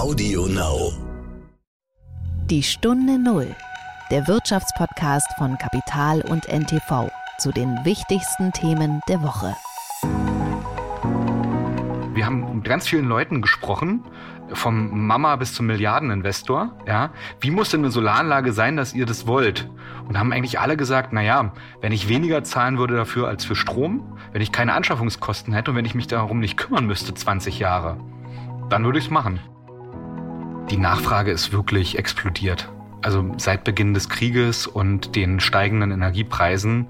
Audio Now. Die Stunde Null, der Wirtschaftspodcast von Kapital und NTV zu den wichtigsten Themen der Woche. Wir haben mit ganz vielen Leuten gesprochen, vom Mama bis zum Milliardeninvestor. Ja, wie muss denn eine Solaranlage sein, dass ihr das wollt? Und haben eigentlich alle gesagt, na ja, wenn ich weniger zahlen würde dafür als für Strom, wenn ich keine Anschaffungskosten hätte und wenn ich mich darum nicht kümmern müsste 20 Jahre, dann würde ich es machen. Die Nachfrage ist wirklich explodiert. Also seit Beginn des Krieges und den steigenden Energiepreisen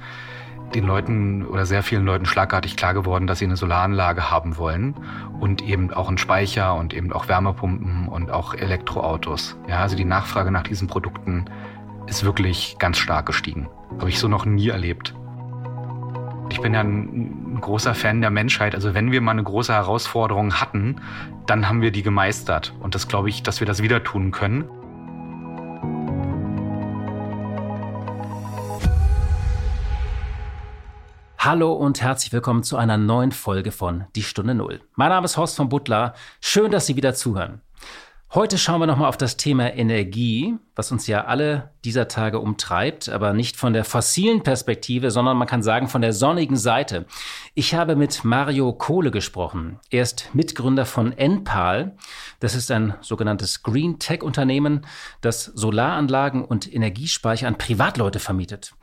den Leuten oder sehr vielen Leuten schlagartig klar geworden, dass sie eine Solaranlage haben wollen und eben auch einen Speicher und eben auch Wärmepumpen und auch Elektroautos. Ja, also die Nachfrage nach diesen Produkten ist wirklich ganz stark gestiegen. Habe ich so noch nie erlebt. Ich bin ja ein, großer Fan der Menschheit. Also wenn wir mal eine große Herausforderung hatten, dann haben wir die gemeistert. Und das glaube ich, dass wir das wieder tun können. Hallo und herzlich willkommen zu einer neuen Folge von Die Stunde Null. Mein Name ist Horst von Butler. Schön, dass Sie wieder zuhören. Heute schauen wir nochmal auf das Thema Energie, was uns ja alle dieser Tage umtreibt, aber nicht von der fossilen Perspektive, sondern man kann sagen von der sonnigen Seite. Ich habe mit Mario Kohle gesprochen. Er ist Mitgründer von Enpal. Das ist ein sogenanntes Green Tech Unternehmen, das Solaranlagen und Energiespeicher an Privatleute vermietet.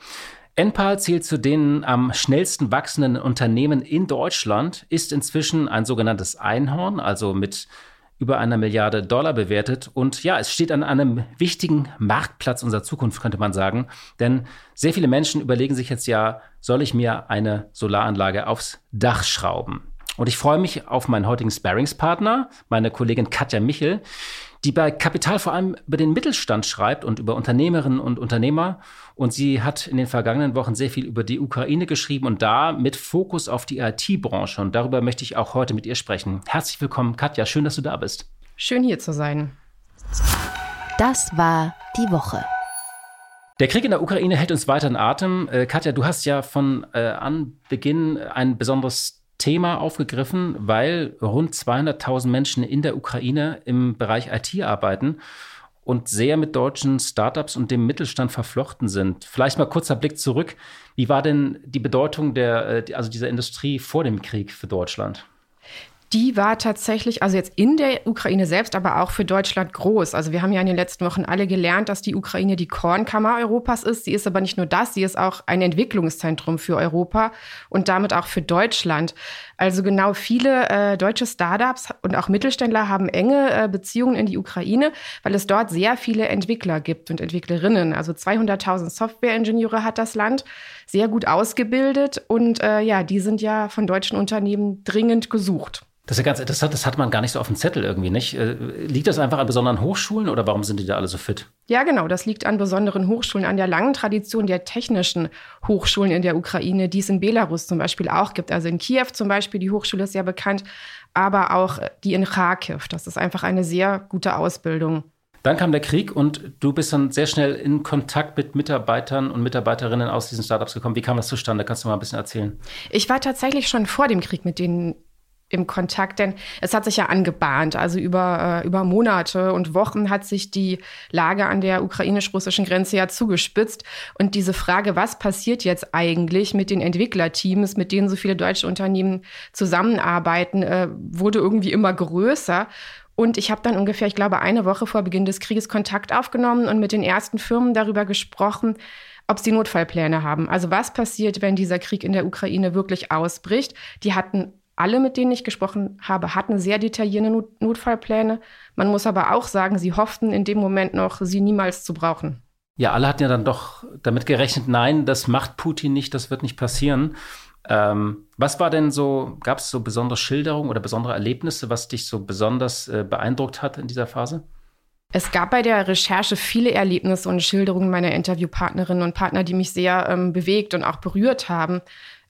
Enpal zählt zu den am schnellsten wachsenden Unternehmen in Deutschland, ist inzwischen ein sogenanntes Einhorn, also mit über einer Milliarde Dollar bewertet. Und ja, es steht an einem wichtigen Marktplatz unserer Zukunft, könnte man sagen. Denn sehr viele Menschen überlegen sich jetzt ja, soll ich mir eine Solaranlage aufs Dach schrauben? Und ich freue mich auf meinen heutigen Sparringspartner, meine Kollegin Katja Michel, die bei Kapital vor allem über den Mittelstand schreibt und über Unternehmerinnen und Unternehmer. Und sie hat in den vergangenen Wochen sehr viel über die Ukraine geschrieben und da mit Fokus auf die IT-Branche. Und darüber möchte ich auch heute mit ihr sprechen. Herzlich willkommen, Katja. Schön, dass du da bist. Schön hier zu sein. Das war die Woche. Der Krieg in der Ukraine hält uns weiter in Atem. Äh, Katja, du hast ja von äh, Anbeginn ein besonderes Thema aufgegriffen, weil rund 200.000 Menschen in der Ukraine im Bereich IT arbeiten und sehr mit deutschen Startups und dem Mittelstand verflochten sind. Vielleicht mal kurzer Blick zurück. Wie war denn die Bedeutung der, äh, also dieser Industrie vor dem Krieg für Deutschland? Die war tatsächlich, also jetzt in der Ukraine selbst, aber auch für Deutschland groß. Also wir haben ja in den letzten Wochen alle gelernt, dass die Ukraine die Kornkammer Europas ist. Sie ist aber nicht nur das, sie ist auch ein Entwicklungszentrum für Europa und damit auch für Deutschland. Also genau viele äh, deutsche Startups und auch Mittelständler haben enge äh, Beziehungen in die Ukraine, weil es dort sehr viele Entwickler gibt und Entwicklerinnen. Also 200.000 Softwareingenieure hat das Land, sehr gut ausgebildet und äh, ja, die sind ja von deutschen Unternehmen dringend gesucht. Das ist ja ganz interessant, das hat man gar nicht so auf dem Zettel irgendwie, nicht? Äh, liegt das einfach an besonderen Hochschulen oder warum sind die da alle so fit? Ja, genau, das liegt an besonderen Hochschulen, an der langen Tradition der technischen Hochschulen in der Ukraine, die es in Belarus zum Beispiel auch gibt. Also in Kiew zum Beispiel, die Hochschule ist ja bekannt, aber auch die in Kharkiv. Das ist einfach eine sehr gute Ausbildung. Dann kam der Krieg und du bist dann sehr schnell in Kontakt mit Mitarbeitern und Mitarbeiterinnen aus diesen Startups gekommen. Wie kam das zustande? Kannst du mal ein bisschen erzählen? Ich war tatsächlich schon vor dem Krieg mit denen im Kontakt, denn es hat sich ja angebahnt. Also über, äh, über Monate und Wochen hat sich die Lage an der ukrainisch-russischen Grenze ja zugespitzt. Und diese Frage, was passiert jetzt eigentlich mit den Entwicklerteams, mit denen so viele deutsche Unternehmen zusammenarbeiten, äh, wurde irgendwie immer größer. Und ich habe dann ungefähr, ich glaube, eine Woche vor Beginn des Krieges Kontakt aufgenommen und mit den ersten Firmen darüber gesprochen, ob sie Notfallpläne haben. Also was passiert, wenn dieser Krieg in der Ukraine wirklich ausbricht? Die hatten alle, mit denen ich gesprochen habe, hatten sehr detaillierte Not Notfallpläne. Man muss aber auch sagen, sie hofften in dem Moment noch, sie niemals zu brauchen. Ja, alle hatten ja dann doch damit gerechnet, nein, das macht Putin nicht, das wird nicht passieren. Ähm, was war denn so, gab es so besondere Schilderungen oder besondere Erlebnisse, was dich so besonders äh, beeindruckt hat in dieser Phase? Es gab bei der Recherche viele Erlebnisse und Schilderungen meiner Interviewpartnerinnen und Partner, die mich sehr ähm, bewegt und auch berührt haben.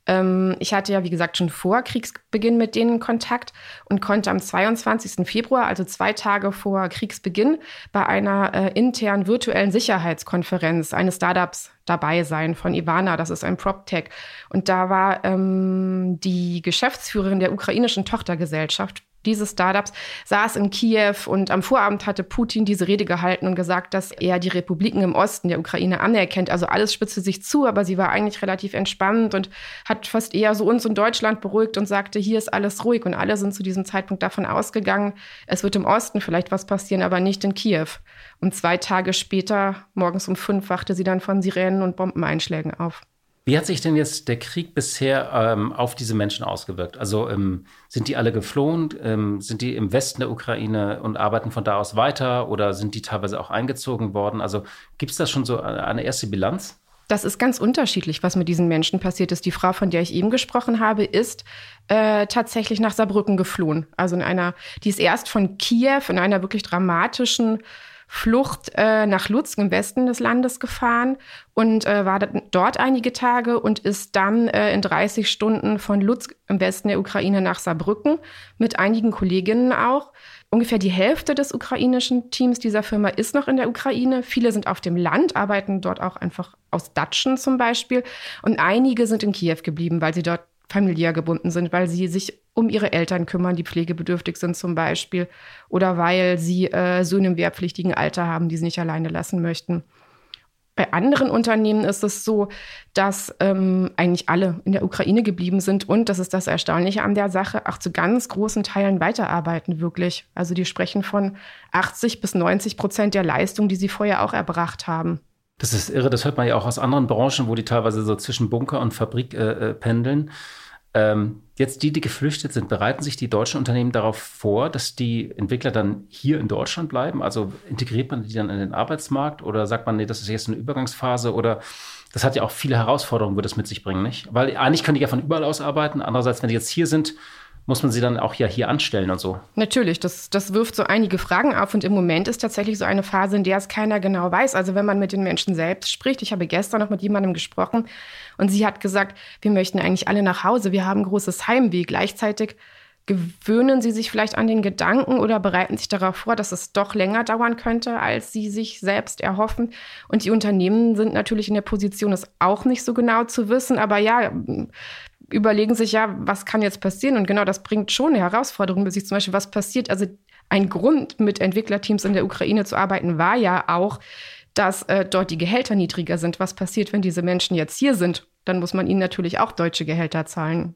Ähm, ich hatte ja, wie gesagt, schon vor Kriegsbeginn mit denen Kontakt und konnte am 22. Februar, also zwei Tage vor Kriegsbeginn, bei einer äh, internen virtuellen Sicherheitskonferenz eines Startups dabei sein von Ivana, das ist ein PropTech. Und da war ähm, die Geschäftsführerin der ukrainischen Tochtergesellschaft diese Startups, saß in Kiew und am Vorabend hatte Putin diese Rede gehalten und gesagt, dass er die Republiken im Osten der Ukraine anerkennt. Also alles spitzte sich zu, aber sie war eigentlich relativ entspannt und hat fast eher so uns in Deutschland beruhigt und sagte, hier ist alles ruhig. Und alle sind zu diesem Zeitpunkt davon ausgegangen, es wird im Osten vielleicht was passieren, aber nicht in Kiew. Und zwei Tage später, morgens um fünf, wachte sie dann von Sirenen und Bombeneinschlägen auf. Wie hat sich denn jetzt der Krieg bisher ähm, auf diese Menschen ausgewirkt? Also ähm, sind die alle geflohen? Ähm, sind die im Westen der Ukraine und arbeiten von da aus weiter oder sind die teilweise auch eingezogen worden? Also gibt es da schon so eine erste Bilanz? Das ist ganz unterschiedlich, was mit diesen Menschen passiert ist. Die Frau, von der ich eben gesprochen habe, ist äh, tatsächlich nach Saarbrücken geflohen. Also in einer, die ist erst von Kiew in einer wirklich dramatischen Flucht äh, nach Lutsk im Westen des Landes gefahren und äh, war dort einige Tage und ist dann äh, in 30 Stunden von Lutsk im Westen der Ukraine nach Saarbrücken mit einigen Kolleginnen auch. Ungefähr die Hälfte des ukrainischen Teams dieser Firma ist noch in der Ukraine. Viele sind auf dem Land, arbeiten dort auch einfach aus Datschen zum Beispiel. Und einige sind in Kiew geblieben, weil sie dort familiär gebunden sind, weil sie sich um ihre Eltern kümmern, die pflegebedürftig sind zum Beispiel, oder weil sie äh, Söhne im wehrpflichtigen Alter haben, die sie nicht alleine lassen möchten. Bei anderen Unternehmen ist es so, dass ähm, eigentlich alle in der Ukraine geblieben sind und, das ist das Erstaunliche an der Sache, auch zu ganz großen Teilen weiterarbeiten wirklich. Also die sprechen von 80 bis 90 Prozent der Leistung, die sie vorher auch erbracht haben. Das ist irre, das hört man ja auch aus anderen Branchen, wo die teilweise so zwischen Bunker und Fabrik äh, äh, pendeln. Ähm, jetzt die, die geflüchtet sind, bereiten sich die deutschen Unternehmen darauf vor, dass die Entwickler dann hier in Deutschland bleiben? Also integriert man die dann in den Arbeitsmarkt oder sagt man, nee, das ist jetzt eine Übergangsphase oder das hat ja auch viele Herausforderungen, würde das mit sich bringen, nicht? Weil eigentlich können die ja von überall aus arbeiten. Andererseits, wenn die jetzt hier sind, muss man sie dann auch ja hier anstellen und so? Natürlich, das, das wirft so einige Fragen auf und im Moment ist tatsächlich so eine Phase, in der es keiner genau weiß. Also wenn man mit den Menschen selbst spricht, ich habe gestern noch mit jemandem gesprochen und sie hat gesagt, wir möchten eigentlich alle nach Hause, wir haben großes Heimweh. Gleichzeitig gewöhnen sie sich vielleicht an den Gedanken oder bereiten sich darauf vor, dass es doch länger dauern könnte, als sie sich selbst erhoffen. Und die Unternehmen sind natürlich in der Position, es auch nicht so genau zu wissen. Aber ja, überlegen sich ja, was kann jetzt passieren? Und genau das bringt schon eine Herausforderung mit sich. Zum Beispiel, was passiert? Also ein Grund, mit Entwicklerteams in der Ukraine zu arbeiten, war ja auch, dass äh, dort die Gehälter niedriger sind. Was passiert, wenn diese Menschen jetzt hier sind? Dann muss man ihnen natürlich auch deutsche Gehälter zahlen.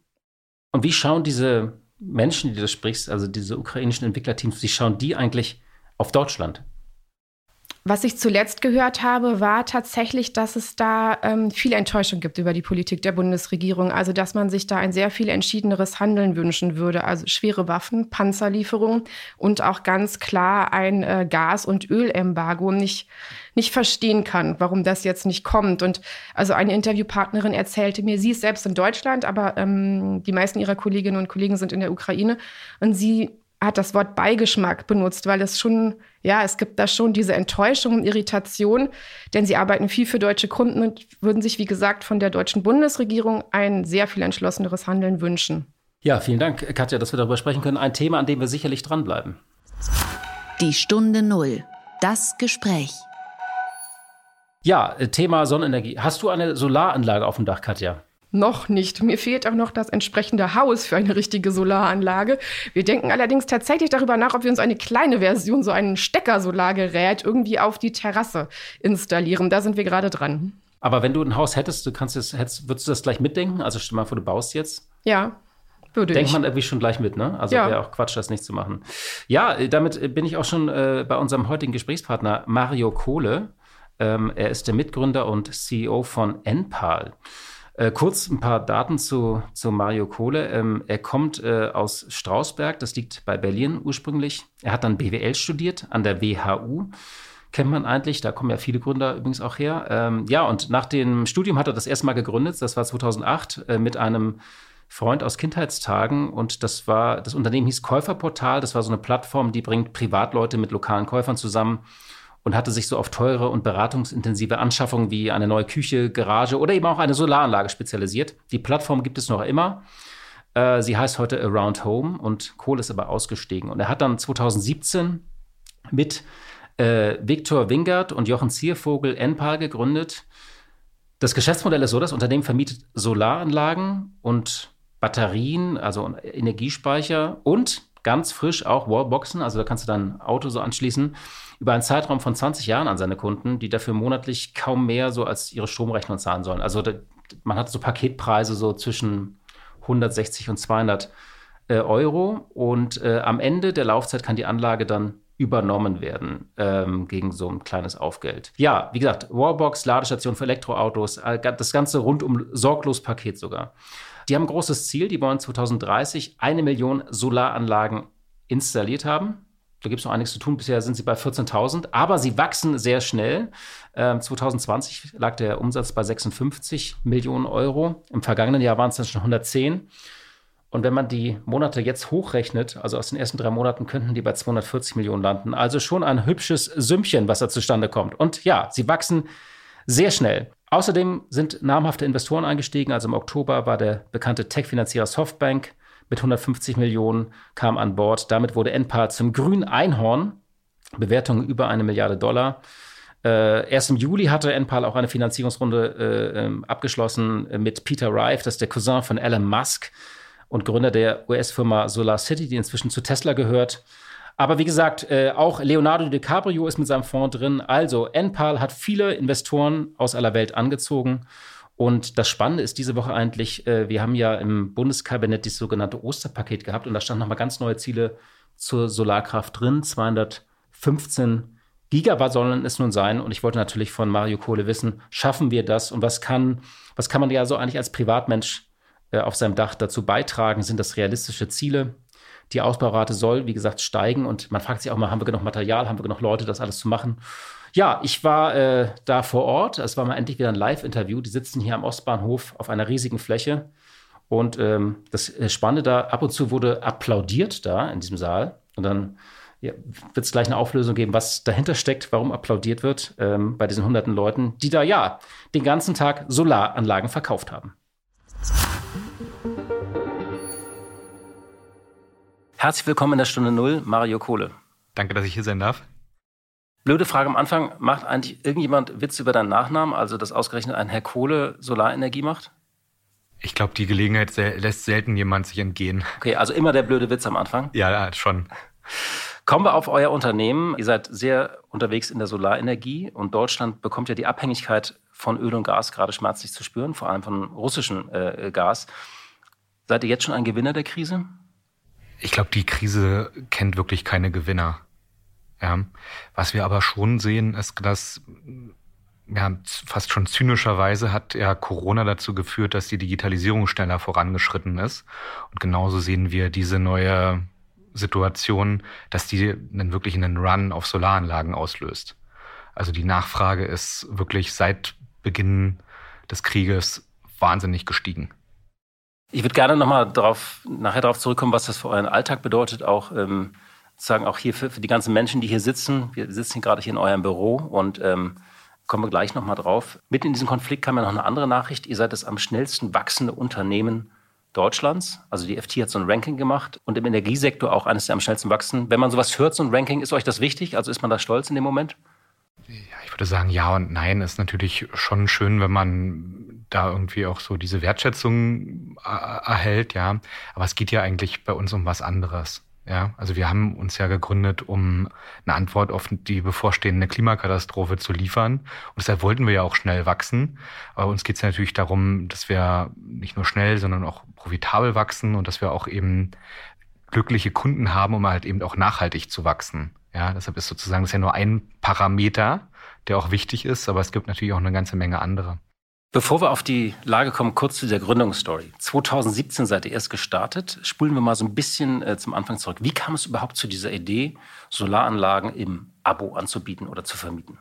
Und wie schauen diese Menschen, die du sprichst, also diese ukrainischen Entwicklerteams, wie schauen die eigentlich auf Deutschland? Was ich zuletzt gehört habe, war tatsächlich, dass es da ähm, viel Enttäuschung gibt über die Politik der Bundesregierung. Also, dass man sich da ein sehr viel entschiedeneres Handeln wünschen würde. Also schwere Waffen, Panzerlieferungen und auch ganz klar ein äh, Gas- und Ölembargo nicht, nicht verstehen kann, warum das jetzt nicht kommt. Und also eine Interviewpartnerin erzählte mir, sie ist selbst in Deutschland, aber ähm, die meisten ihrer Kolleginnen und Kollegen sind in der Ukraine. Und sie hat das Wort Beigeschmack benutzt, weil es schon, ja, es gibt da schon diese Enttäuschung und Irritation, denn sie arbeiten viel für deutsche Kunden und würden sich, wie gesagt, von der deutschen Bundesregierung ein sehr viel entschlosseneres Handeln wünschen. Ja, vielen Dank, Katja, dass wir darüber sprechen können. Ein Thema, an dem wir sicherlich dranbleiben. Die Stunde Null. Das Gespräch. Ja, Thema Sonnenenergie. Hast du eine Solaranlage auf dem Dach, Katja? Noch nicht. Mir fehlt auch noch das entsprechende Haus für eine richtige Solaranlage. Wir denken allerdings tatsächlich darüber nach, ob wir uns eine kleine Version, so ein Stecker-Solargerät irgendwie auf die Terrasse installieren. Da sind wir gerade dran. Aber wenn du ein Haus hättest, du kannst es, hättest, würdest du das gleich mitdenken? Also stell mal vor, du baust jetzt. Ja. Würde Denkt ich. man irgendwie schon gleich mit, ne? Also Ja. wäre auch Quatsch, das nicht zu machen. Ja, äh, damit äh, bin ich auch schon äh, bei unserem heutigen Gesprächspartner Mario Kohle. Ähm, er ist der Mitgründer und CEO von Enpal. Äh, kurz ein paar Daten zu, zu Mario Kohle. Ähm, er kommt äh, aus Strausberg, das liegt bei Berlin ursprünglich. Er hat dann BWL studiert an der WHU. Kennt man eigentlich, da kommen ja viele Gründer übrigens auch her. Ähm, ja, und nach dem Studium hat er das erste Mal gegründet, das war 2008, äh, mit einem Freund aus Kindheitstagen und das war, das Unternehmen hieß Käuferportal, das war so eine Plattform, die bringt Privatleute mit lokalen Käufern zusammen und hatte sich so auf teure und beratungsintensive Anschaffungen wie eine neue Küche, Garage oder eben auch eine Solaranlage spezialisiert. Die Plattform gibt es noch immer. Äh, sie heißt heute Around Home und Kohl ist aber ausgestiegen. Und er hat dann 2017 mit äh, Viktor Wingert und Jochen Ziervogel Enpal gegründet. Das Geschäftsmodell ist so, das Unternehmen vermietet Solaranlagen und Batterien, also Energiespeicher und ganz frisch auch Wallboxen, also da kannst du dein Auto so anschließen, über einen Zeitraum von 20 Jahren an seine Kunden, die dafür monatlich kaum mehr so als ihre Stromrechnung zahlen sollen. Also da, man hat so Paketpreise so zwischen 160 und 200 äh, Euro und äh, am Ende der Laufzeit kann die Anlage dann übernommen werden ähm, gegen so ein kleines Aufgeld. Ja, wie gesagt, Wallbox, Ladestation für Elektroautos, das ganze rundum sorglos Paket sogar. Die haben ein großes Ziel, die wollen 2030 eine Million Solaranlagen installiert haben. Da gibt es noch einiges zu tun. Bisher sind sie bei 14.000, aber sie wachsen sehr schnell. Ähm, 2020 lag der Umsatz bei 56 Millionen Euro. Im vergangenen Jahr waren es dann schon 110. Und wenn man die Monate jetzt hochrechnet, also aus den ersten drei Monaten, könnten die bei 240 Millionen landen. Also schon ein hübsches Sümmchen, was da zustande kommt. Und ja, sie wachsen sehr schnell. Außerdem sind namhafte Investoren eingestiegen. Also im Oktober war der bekannte Tech-Finanzierer Softbank mit 150 Millionen kam an Bord. Damit wurde Enpal zum grünen Einhorn. Bewertung über eine Milliarde Dollar. Äh, erst im Juli hatte Enpal auch eine Finanzierungsrunde äh, ähm, abgeschlossen mit Peter Rife, das ist der Cousin von Elon Musk und Gründer der US-Firma Solar City, die inzwischen zu Tesla gehört. Aber wie gesagt, äh, auch Leonardo DiCaprio ist mit seinem Fonds drin. Also Enpal hat viele Investoren aus aller Welt angezogen. Und das Spannende ist diese Woche eigentlich, äh, wir haben ja im Bundeskabinett das sogenannte Osterpaket gehabt und da standen nochmal ganz neue Ziele zur Solarkraft drin. 215 Gigawatt sollen es nun sein. Und ich wollte natürlich von Mario Kohle wissen, schaffen wir das? Und was kann, was kann man ja so eigentlich als Privatmensch äh, auf seinem Dach dazu beitragen? Sind das realistische Ziele? Die Ausbaurate soll, wie gesagt, steigen und man fragt sich auch mal, haben wir genug Material, haben wir genug Leute, das alles zu machen? Ja, ich war äh, da vor Ort. Es war mal endlich wieder ein Live-Interview. Die sitzen hier am Ostbahnhof auf einer riesigen Fläche. Und ähm, das äh, Spannende da, ab und zu wurde applaudiert da in diesem Saal. Und dann ja, wird es gleich eine Auflösung geben, was dahinter steckt, warum applaudiert wird ähm, bei diesen hunderten Leuten, die da ja den ganzen Tag Solaranlagen verkauft haben. Herzlich willkommen in der Stunde Null, Mario Kohle. Danke, dass ich hier sein darf. Blöde Frage am Anfang. Macht eigentlich irgendjemand Witz über deinen Nachnamen, also dass ausgerechnet ein Herr Kohle Solarenergie macht? Ich glaube, die Gelegenheit lässt selten jemand sich entgehen. Okay, also immer der blöde Witz am Anfang? Ja, schon. Kommen wir auf euer Unternehmen. Ihr seid sehr unterwegs in der Solarenergie und Deutschland bekommt ja die Abhängigkeit von Öl und Gas gerade schmerzlich zu spüren, vor allem von russischem äh, Gas. Seid ihr jetzt schon ein Gewinner der Krise? Ich glaube, die Krise kennt wirklich keine Gewinner. Ja. Was wir aber schon sehen, ist, dass ja, fast schon zynischerweise hat ja Corona dazu geführt, dass die Digitalisierung schneller vorangeschritten ist. Und genauso sehen wir diese neue Situation, dass die dann wirklich einen Run auf Solaranlagen auslöst. Also die Nachfrage ist wirklich seit Beginn des Krieges wahnsinnig gestiegen. Ich würde gerne nochmal darauf, nachher darauf zurückkommen, was das für euren Alltag bedeutet, auch ähm, sozusagen auch hier für, für, die ganzen Menschen, die hier sitzen. Wir sitzen gerade hier in eurem Büro und ähm, kommen wir gleich nochmal drauf. Mitten in diesem Konflikt kam ja noch eine andere Nachricht. Ihr seid das am schnellsten wachsende Unternehmen Deutschlands. Also die FT hat so ein Ranking gemacht und im Energiesektor auch eines der am schnellsten wachsen. Wenn man sowas hört, so ein Ranking, ist euch das wichtig? Also ist man da stolz in dem Moment? Ja, ich würde sagen, ja und nein. Ist natürlich schon schön, wenn man da irgendwie auch so diese Wertschätzung äh, erhält, ja. Aber es geht ja eigentlich bei uns um was anderes. Ja, also wir haben uns ja gegründet, um eine Antwort auf die bevorstehende Klimakatastrophe zu liefern. Und deshalb wollten wir ja auch schnell wachsen. Aber uns geht es ja natürlich darum, dass wir nicht nur schnell, sondern auch profitabel wachsen und dass wir auch eben glückliche Kunden haben, um halt eben auch nachhaltig zu wachsen. Ja, deshalb ist sozusagen das ist ja nur ein Parameter, der auch wichtig ist, aber es gibt natürlich auch eine ganze Menge andere. Bevor wir auf die Lage kommen, kurz zu der Gründungsstory. 2017 seid ihr erst gestartet. Spulen wir mal so ein bisschen äh, zum Anfang zurück. Wie kam es überhaupt zu dieser Idee, Solaranlagen im Abo anzubieten oder zu vermieten?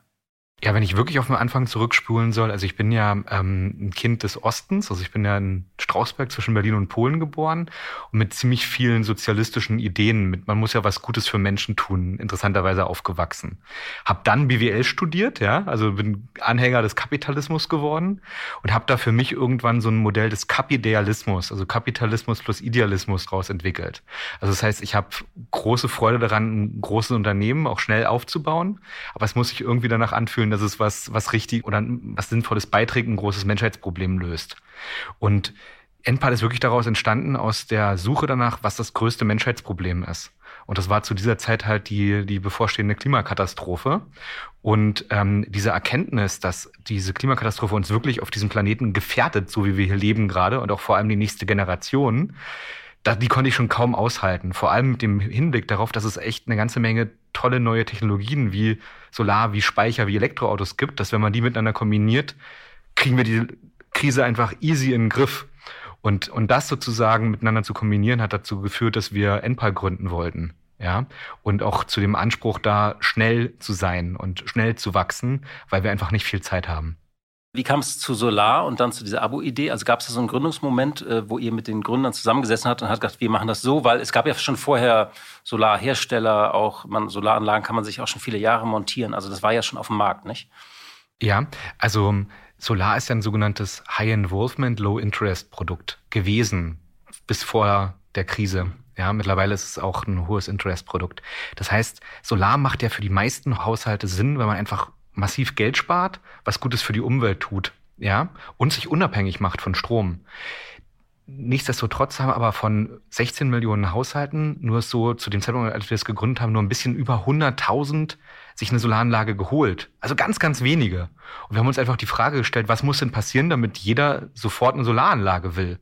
Ja, wenn ich wirklich auf den Anfang zurückspulen soll, also ich bin ja ähm, ein Kind des Ostens, also ich bin ja in Strausberg zwischen Berlin und Polen geboren und mit ziemlich vielen sozialistischen Ideen, mit man muss ja was Gutes für Menschen tun, interessanterweise aufgewachsen. Hab dann BWL studiert, ja, also bin Anhänger des Kapitalismus geworden und habe da für mich irgendwann so ein Modell des Kapidealismus, also Kapitalismus plus Idealismus raus entwickelt. Also das heißt, ich habe große Freude daran, ein großes Unternehmen auch schnell aufzubauen, aber es muss sich irgendwie danach anfühlen, dass es was, was richtig oder was Sinnvolles beiträgt, ein großes Menschheitsproblem löst. Und Endpal ist wirklich daraus entstanden, aus der Suche danach, was das größte Menschheitsproblem ist. Und das war zu dieser Zeit halt die, die bevorstehende Klimakatastrophe. Und ähm, diese Erkenntnis, dass diese Klimakatastrophe uns wirklich auf diesem Planeten gefährdet, so wie wir hier leben gerade, und auch vor allem die nächste Generation, da, die konnte ich schon kaum aushalten. Vor allem mit dem Hinblick darauf, dass es echt eine ganze Menge tolle neue Technologien wie Solar, wie Speicher, wie Elektroautos gibt, dass wenn man die miteinander kombiniert, kriegen wir die Krise einfach easy in den Griff. Und, und das sozusagen miteinander zu kombinieren, hat dazu geführt, dass wir Enpal gründen wollten. Ja, und auch zu dem Anspruch da schnell zu sein und schnell zu wachsen, weil wir einfach nicht viel Zeit haben. Wie kam es zu Solar und dann zu dieser Abo-Idee? Also gab es da so einen Gründungsmoment, äh, wo ihr mit den Gründern zusammengesessen habt und hat gesagt, wir machen das so, weil es gab ja schon vorher Solarhersteller, auch man, Solaranlagen kann man sich auch schon viele Jahre montieren. Also das war ja schon auf dem Markt, nicht? Ja, also Solar ist ja ein sogenanntes High-Involvement, Low-Interest-Produkt gewesen bis vor der Krise. Ja, mittlerweile ist es auch ein hohes Interest-Produkt. Das heißt, Solar macht ja für die meisten Haushalte Sinn, wenn man einfach massiv Geld spart, was Gutes für die Umwelt tut, ja, und sich unabhängig macht von Strom. Nichtsdestotrotz haben aber von 16 Millionen Haushalten nur so zu dem Zeitpunkt, als wir es gegründet haben, nur ein bisschen über 100.000 sich eine Solaranlage geholt. Also ganz, ganz wenige. Und wir haben uns einfach die Frage gestellt, was muss denn passieren, damit jeder sofort eine Solaranlage will?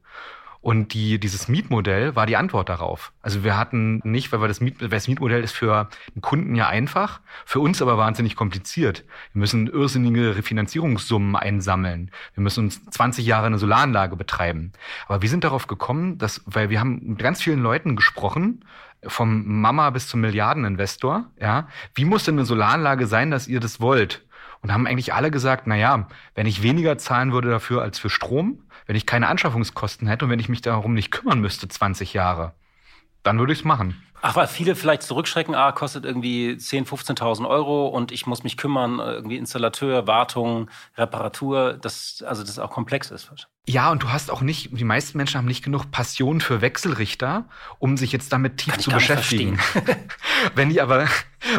Und die, dieses Mietmodell war die Antwort darauf. Also wir hatten nicht, weil wir das, Miet, das Mietmodell ist für den Kunden ja einfach, für uns aber wahnsinnig kompliziert. Wir müssen irrsinnige Refinanzierungssummen einsammeln. Wir müssen uns 20 Jahre eine Solaranlage betreiben. Aber wir sind darauf gekommen, dass, weil wir haben mit ganz vielen Leuten gesprochen, vom Mama bis zum Milliardeninvestor, ja. Wie muss denn eine Solaranlage sein, dass ihr das wollt? Und haben eigentlich alle gesagt, na ja, wenn ich weniger zahlen würde dafür als für Strom, wenn ich keine Anschaffungskosten hätte und wenn ich mich darum nicht kümmern müsste 20 Jahre, dann würde ich es machen. Ach, weil viele vielleicht zurückschrecken, ah, kostet irgendwie 10.000, 15.000 Euro und ich muss mich kümmern, irgendwie Installateur, Wartung, Reparatur, das, also das auch komplex ist. Ja, und du hast auch nicht, die meisten Menschen haben nicht genug Passion für Wechselrichter, um sich jetzt damit tief zu beschäftigen. wenn die aber,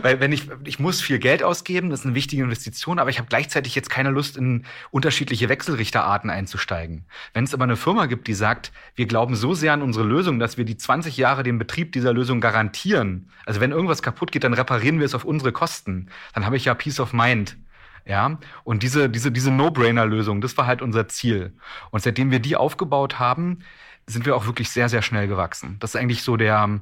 weil wenn ich, ich muss viel Geld ausgeben, das ist eine wichtige Investition, aber ich habe gleichzeitig jetzt keine Lust, in unterschiedliche Wechselrichterarten einzusteigen. Wenn es aber eine Firma gibt, die sagt, wir glauben so sehr an unsere Lösung, dass wir die 20 Jahre den Betrieb dieser Lösung garantieren. Also wenn irgendwas kaputt geht, dann reparieren wir es auf unsere Kosten. Dann habe ich ja Peace of Mind. Ja, und diese, diese, diese No-Brainer-Lösung, das war halt unser Ziel. Und seitdem wir die aufgebaut haben, sind wir auch wirklich sehr, sehr schnell gewachsen. Das ist eigentlich so der,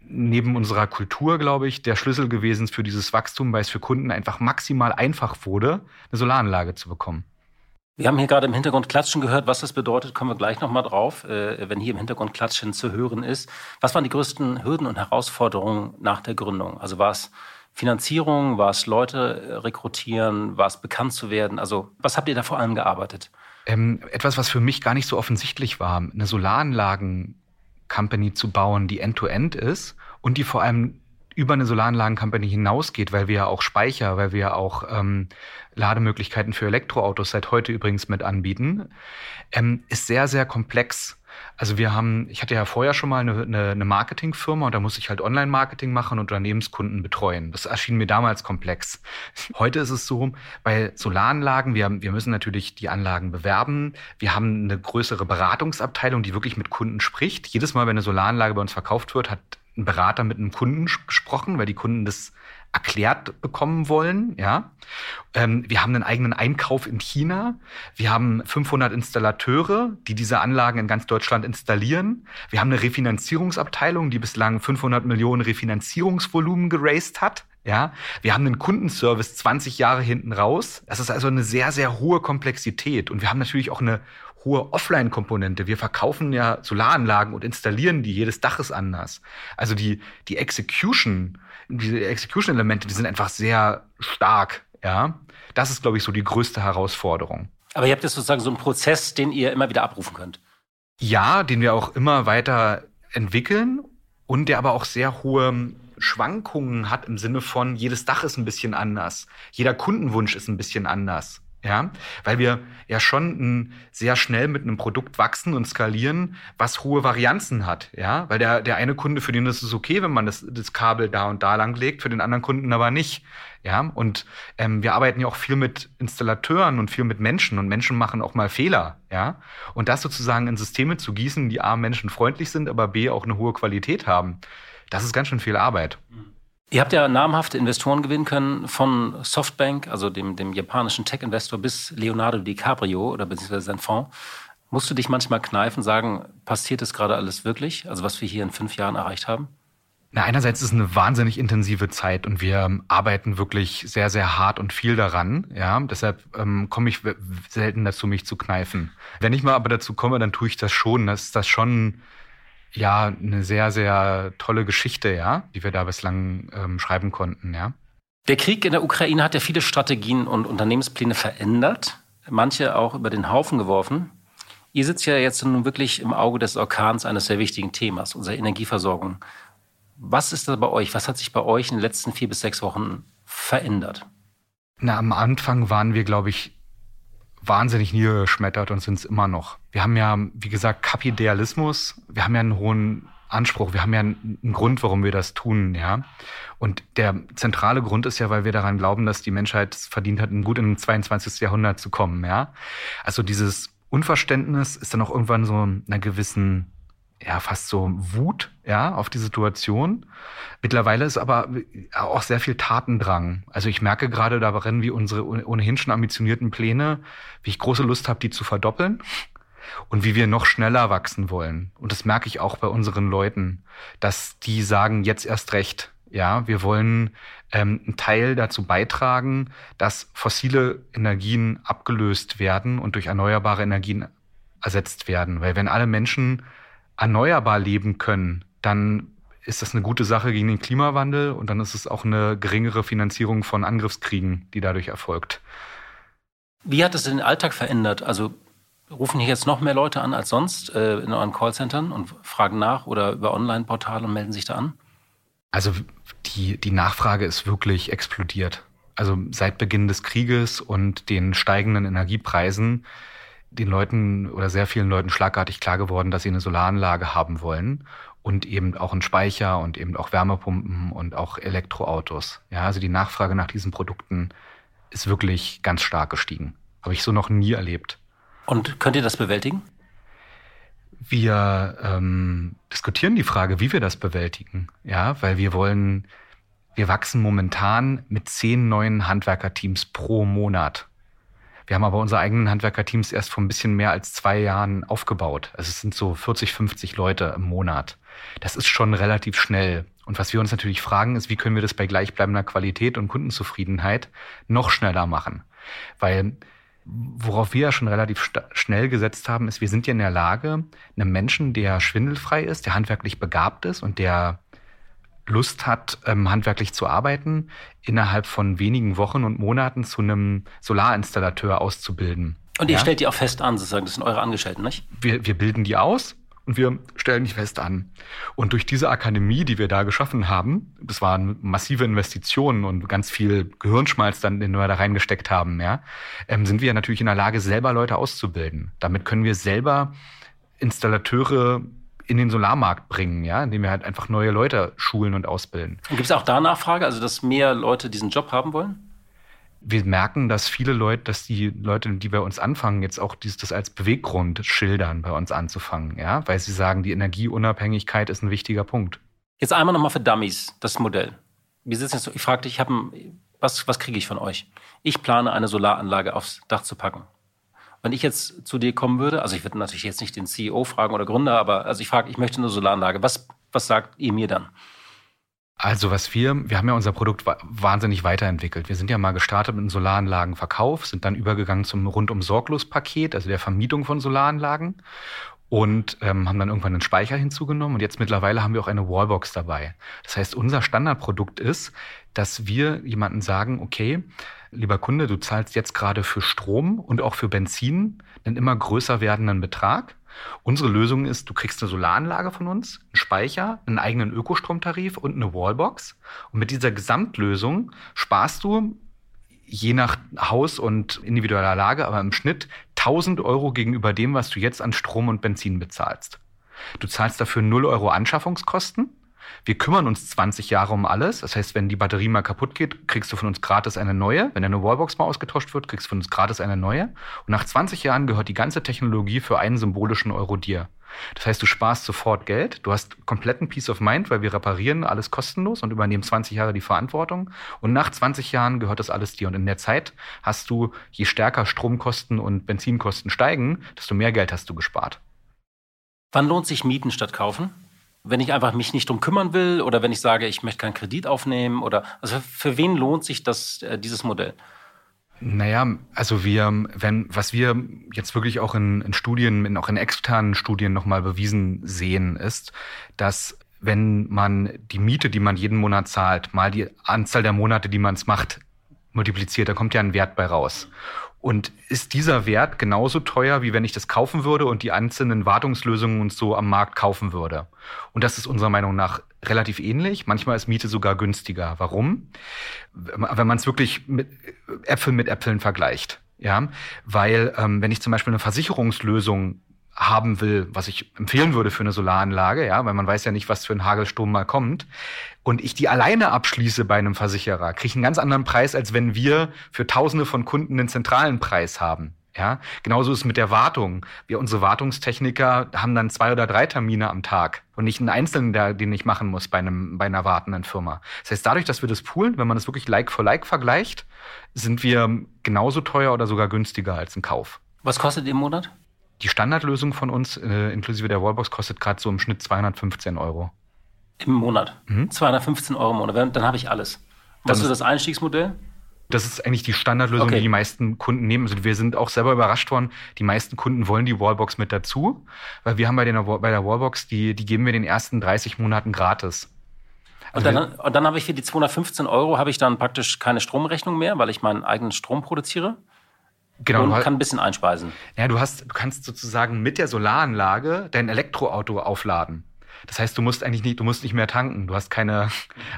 neben unserer Kultur, glaube ich, der Schlüssel gewesen für dieses Wachstum, weil es für Kunden einfach maximal einfach wurde, eine Solaranlage zu bekommen. Wir haben hier gerade im Hintergrund Klatschen gehört. Was das bedeutet, kommen wir gleich nochmal drauf, äh, wenn hier im Hintergrund Klatschen zu hören ist. Was waren die größten Hürden und Herausforderungen nach der Gründung? Also war es Finanzierung? War es Leute äh, rekrutieren? War es bekannt zu werden? Also was habt ihr da vor allem gearbeitet? Ähm, etwas, was für mich gar nicht so offensichtlich war, eine Solaranlagen-Company zu bauen, die end-to-end -End ist und die vor allem über eine Solaranlagen-Company hinausgeht, weil wir ja auch Speicher, weil wir ja auch ähm, Lademöglichkeiten für Elektroautos seit heute übrigens mit anbieten, ähm, ist sehr, sehr komplex. Also wir haben, ich hatte ja vorher schon mal eine, eine, Marketingfirma und da musste ich halt Online-Marketing machen und Unternehmenskunden betreuen. Das erschien mir damals komplex. Heute ist es so, bei Solaranlagen, wir, wir müssen natürlich die Anlagen bewerben. Wir haben eine größere Beratungsabteilung, die wirklich mit Kunden spricht. Jedes Mal, wenn eine Solaranlage bei uns verkauft wird, hat ein Berater mit einem Kunden gesprochen, weil die Kunden das erklärt bekommen wollen. Ja, ähm, wir haben einen eigenen Einkauf in China. Wir haben 500 Installateure, die diese Anlagen in ganz Deutschland installieren. Wir haben eine Refinanzierungsabteilung, die bislang 500 Millionen Refinanzierungsvolumen geraced hat. Ja, wir haben einen Kundenservice 20 Jahre hinten raus. Das ist also eine sehr, sehr hohe Komplexität. Und wir haben natürlich auch eine hohe Offline-Komponente. Wir verkaufen ja Solaranlagen und installieren die. Jedes Dach ist anders. Also die, die Execution, diese Execution-Elemente, die sind einfach sehr stark. Ja, das ist, glaube ich, so die größte Herausforderung. Aber ihr habt jetzt sozusagen so einen Prozess, den ihr immer wieder abrufen könnt. Ja, den wir auch immer weiter entwickeln und der aber auch sehr hohe Schwankungen hat im Sinne von, jedes Dach ist ein bisschen anders, jeder Kundenwunsch ist ein bisschen anders. Ja, weil wir ja schon sehr schnell mit einem Produkt wachsen und skalieren, was hohe Varianzen hat. Ja, weil der, der eine Kunde, für den ist es okay, wenn man das, das Kabel da und da lang legt, für den anderen Kunden aber nicht. Ja, und ähm, wir arbeiten ja auch viel mit Installateuren und viel mit Menschen und Menschen machen auch mal Fehler. Ja, und das sozusagen in Systeme zu gießen, die A, menschenfreundlich sind, aber B, auch eine hohe Qualität haben, das ist ganz schön viel Arbeit. Mhm. Ihr habt ja namhafte Investoren gewinnen können, von Softbank, also dem, dem japanischen Tech-Investor, bis Leonardo DiCaprio oder beziehungsweise sein Fonds. Musst du dich manchmal kneifen, sagen, passiert das gerade alles wirklich? Also was wir hier in fünf Jahren erreicht haben? Na, einerseits ist es eine wahnsinnig intensive Zeit und wir arbeiten wirklich sehr, sehr hart und viel daran. Ja, deshalb ähm, komme ich selten dazu, mich zu kneifen. Wenn ich mal aber dazu komme, dann tue ich das schon. Das ist das schon ja eine sehr, sehr tolle Geschichte, ja, die wir da bislang ähm, schreiben konnten, ja. Der Krieg in der Ukraine hat ja viele Strategien und Unternehmenspläne verändert, manche auch über den Haufen geworfen. Ihr sitzt ja jetzt nun wirklich im Auge des Orkans eines sehr wichtigen Themas, unserer Energieversorgung. Was ist da bei euch? Was hat sich bei euch in den letzten vier bis sechs Wochen verändert? Na, am Anfang waren wir, glaube ich, wahnsinnig niedergeschmettert und sind es immer noch. Wir haben ja, wie gesagt, Kapidealismus. Wir haben ja einen hohen Anspruch. Wir haben ja einen Grund, warum wir das tun, ja. Und der zentrale Grund ist ja, weil wir daran glauben, dass die Menschheit es verdient hat, gut in ein 22. Jahrhundert zu kommen, ja. Also dieses Unverständnis ist dann auch irgendwann so einer gewissen ja, fast so Wut, ja, auf die Situation. Mittlerweile ist aber auch sehr viel Tatendrang. Also ich merke gerade darin, wie unsere ohnehin schon ambitionierten Pläne, wie ich große Lust habe, die zu verdoppeln und wie wir noch schneller wachsen wollen. Und das merke ich auch bei unseren Leuten, dass die sagen, jetzt erst recht. Ja, wir wollen ähm, einen Teil dazu beitragen, dass fossile Energien abgelöst werden und durch erneuerbare Energien ersetzt werden. Weil wenn alle Menschen erneuerbar leben können, dann ist das eine gute Sache gegen den Klimawandel und dann ist es auch eine geringere Finanzierung von Angriffskriegen, die dadurch erfolgt. Wie hat es den Alltag verändert? Also rufen hier jetzt noch mehr Leute an als sonst äh, in euren Callcentern und fragen nach oder über Online-Portale und melden sich da an? Also die, die Nachfrage ist wirklich explodiert. Also seit Beginn des Krieges und den steigenden Energiepreisen den Leuten oder sehr vielen Leuten schlagartig klar geworden, dass sie eine Solaranlage haben wollen und eben auch einen Speicher und eben auch Wärmepumpen und auch Elektroautos. Ja, also die Nachfrage nach diesen Produkten ist wirklich ganz stark gestiegen. Habe ich so noch nie erlebt. Und könnt ihr das bewältigen? Wir ähm, diskutieren die Frage, wie wir das bewältigen. Ja, weil wir wollen, wir wachsen momentan mit zehn neuen Handwerkerteams pro Monat. Wir haben aber unsere eigenen Handwerkerteams erst vor ein bisschen mehr als zwei Jahren aufgebaut. Also es sind so 40, 50 Leute im Monat. Das ist schon relativ schnell. Und was wir uns natürlich fragen, ist, wie können wir das bei gleichbleibender Qualität und Kundenzufriedenheit noch schneller machen? Weil worauf wir ja schon relativ schnell gesetzt haben, ist, wir sind ja in der Lage, einem Menschen, der schwindelfrei ist, der handwerklich begabt ist und der Lust hat, ähm, handwerklich zu arbeiten, innerhalb von wenigen Wochen und Monaten zu einem Solarinstallateur auszubilden. Und ihr ja? stellt die auch fest an, sozusagen, das sind eure Angestellten, nicht? Wir, wir bilden die aus und wir stellen die fest an. Und durch diese Akademie, die wir da geschaffen haben, das waren massive Investitionen und ganz viel Gehirnschmalz, dann, den wir da reingesteckt haben, ja, ähm, sind wir natürlich in der Lage, selber Leute auszubilden. Damit können wir selber Installateure in den Solarmarkt bringen, ja, indem wir halt einfach neue Leute schulen und ausbilden. Und gibt es auch da Nachfrage, also dass mehr Leute diesen Job haben wollen? Wir merken, dass viele Leute, dass die Leute, die bei uns anfangen, jetzt auch dieses, das als Beweggrund schildern, bei uns anzufangen, ja, weil sie sagen, die Energieunabhängigkeit ist ein wichtiger Punkt. Jetzt einmal nochmal für Dummies, das Modell. Wir sitzen jetzt, ich frage dich, ich habe was, was kriege ich von euch? Ich plane eine Solaranlage aufs Dach zu packen. Wenn ich jetzt zu dir kommen würde, also ich würde natürlich jetzt nicht den CEO fragen oder Gründer, aber also ich frage, ich möchte eine Solaranlage. Was, was sagt ihr mir dann? Also was wir, wir haben ja unser Produkt wahnsinnig weiterentwickelt. Wir sind ja mal gestartet mit einem Solaranlagenverkauf, sind dann übergegangen zum rundum sorglos Paket, also der Vermietung von Solaranlagen und ähm, haben dann irgendwann einen Speicher hinzugenommen und jetzt mittlerweile haben wir auch eine Wallbox dabei. Das heißt, unser Standardprodukt ist, dass wir jemanden sagen, okay, lieber Kunde, du zahlst jetzt gerade für Strom und auch für Benzin einen immer größer werdenden Betrag. Unsere Lösung ist, du kriegst eine Solaranlage von uns, einen Speicher, einen eigenen Ökostromtarif und eine Wallbox. Und mit dieser Gesamtlösung sparst du je nach Haus und individueller Lage, aber im Schnitt 1000 Euro gegenüber dem, was du jetzt an Strom und Benzin bezahlst. Du zahlst dafür 0 Euro Anschaffungskosten. Wir kümmern uns 20 Jahre um alles. Das heißt, wenn die Batterie mal kaputt geht, kriegst du von uns gratis eine neue. Wenn deine Wallbox mal ausgetauscht wird, kriegst du von uns gratis eine neue. Und nach 20 Jahren gehört die ganze Technologie für einen symbolischen Euro dir. Das heißt, du sparst sofort Geld, du hast kompletten Peace of Mind, weil wir reparieren alles kostenlos und übernehmen 20 Jahre die Verantwortung. Und nach 20 Jahren gehört das alles dir. Und in der Zeit hast du, je stärker Stromkosten und Benzinkosten steigen, desto mehr Geld hast du gespart. Wann lohnt sich Mieten statt Kaufen? Wenn ich einfach mich nicht drum kümmern will oder wenn ich sage, ich möchte keinen Kredit aufnehmen oder also für wen lohnt sich das, äh, dieses Modell? Naja, also wir, wenn, was wir jetzt wirklich auch in, in Studien, auch in externen Studien nochmal bewiesen sehen, ist, dass wenn man die Miete, die man jeden Monat zahlt, mal die Anzahl der Monate, die man es macht, multipliziert, da kommt ja ein Wert bei raus. Und ist dieser Wert genauso teuer, wie wenn ich das kaufen würde und die einzelnen Wartungslösungen und so am Markt kaufen würde? Und das ist unserer Meinung nach relativ ähnlich. Manchmal ist Miete sogar günstiger. Warum? Wenn man es wirklich mit Äpfel mit Äpfeln vergleicht. Ja, weil ähm, wenn ich zum Beispiel eine Versicherungslösung haben will, was ich empfehlen würde für eine Solaranlage, ja, weil man weiß ja nicht, was für ein Hagelsturm mal kommt, und ich die alleine abschließe bei einem Versicherer, kriege ich einen ganz anderen Preis, als wenn wir für Tausende von Kunden einen zentralen Preis haben. Ja, genauso ist es mit der Wartung. Wir, unsere Wartungstechniker haben dann zwei oder drei Termine am Tag und nicht einen einzelnen, der, den ich machen muss bei einem, bei einer wartenden Firma. Das heißt, dadurch, dass wir das poolen, wenn man das wirklich Like for Like vergleicht, sind wir genauso teuer oder sogar günstiger als ein Kauf. Was kostet im Monat? Die Standardlösung von uns, äh, inklusive der Wallbox, kostet gerade so im Schnitt 215 Euro. Im Monat? Mhm. 215 Euro im Monat. Dann habe ich alles. Was ist das Einstiegsmodell? Das ist eigentlich die Standardlösung, okay. die die meisten Kunden nehmen. Also wir sind auch selber überrascht worden. Die meisten Kunden wollen die Wallbox mit dazu, weil wir haben bei, den, bei der Wallbox, die, die geben wir den ersten 30 Monaten gratis. Also und dann, und dann habe ich für die 215 Euro habe ich dann praktisch keine Stromrechnung mehr, weil ich meinen eigenen Strom produziere. Genau, und kann ein bisschen einspeisen. Ja, du hast, du kannst sozusagen mit der Solaranlage dein Elektroauto aufladen. Das heißt, du musst eigentlich nicht, du musst nicht mehr tanken. Du hast keine,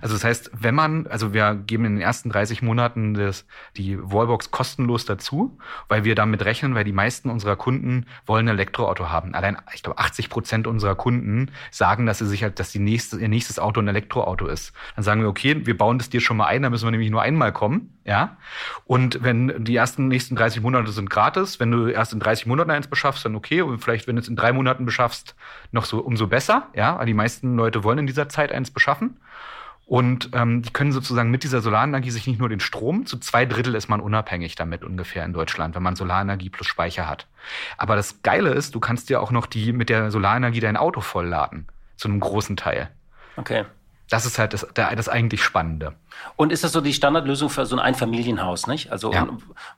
also das heißt, wenn man, also wir geben in den ersten 30 Monaten das, die Wallbox kostenlos dazu, weil wir damit rechnen, weil die meisten unserer Kunden wollen ein Elektroauto haben. Allein, ich glaube, 80 Prozent unserer Kunden sagen, dass sie sich halt, dass die nächste, ihr nächstes Auto ein Elektroauto ist. Dann sagen wir, okay, wir bauen das dir schon mal ein, da müssen wir nämlich nur einmal kommen, ja. Und wenn die ersten nächsten 30 Monate sind gratis, wenn du erst in 30 Monaten eins beschaffst, dann okay. Und vielleicht, wenn du es in drei Monaten beschaffst, noch so umso besser, ja die meisten Leute wollen in dieser Zeit eins beschaffen. Und ähm, die können sozusagen mit dieser Solarenergie sich nicht nur den Strom, zu zwei Drittel ist man unabhängig damit ungefähr in Deutschland, wenn man Solarenergie plus Speicher hat. Aber das Geile ist, du kannst ja auch noch die mit der Solarenergie dein Auto vollladen, zu einem großen Teil. Okay. Das ist halt das, das eigentlich Spannende. Und ist das so die Standardlösung für so ein Einfamilienhaus, nicht? Also ja.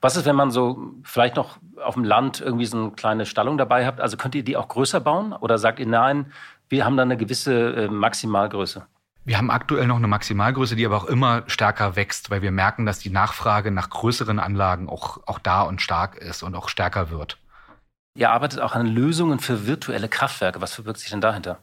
was ist, wenn man so vielleicht noch auf dem Land irgendwie so eine kleine Stallung dabei habt? Also könnt ihr die auch größer bauen? Oder sagt ihr nein, wir haben da eine gewisse äh, Maximalgröße. Wir haben aktuell noch eine Maximalgröße, die aber auch immer stärker wächst, weil wir merken, dass die Nachfrage nach größeren Anlagen auch, auch da und stark ist und auch stärker wird. Ihr arbeitet auch an Lösungen für virtuelle Kraftwerke. Was verbirgt sich denn dahinter?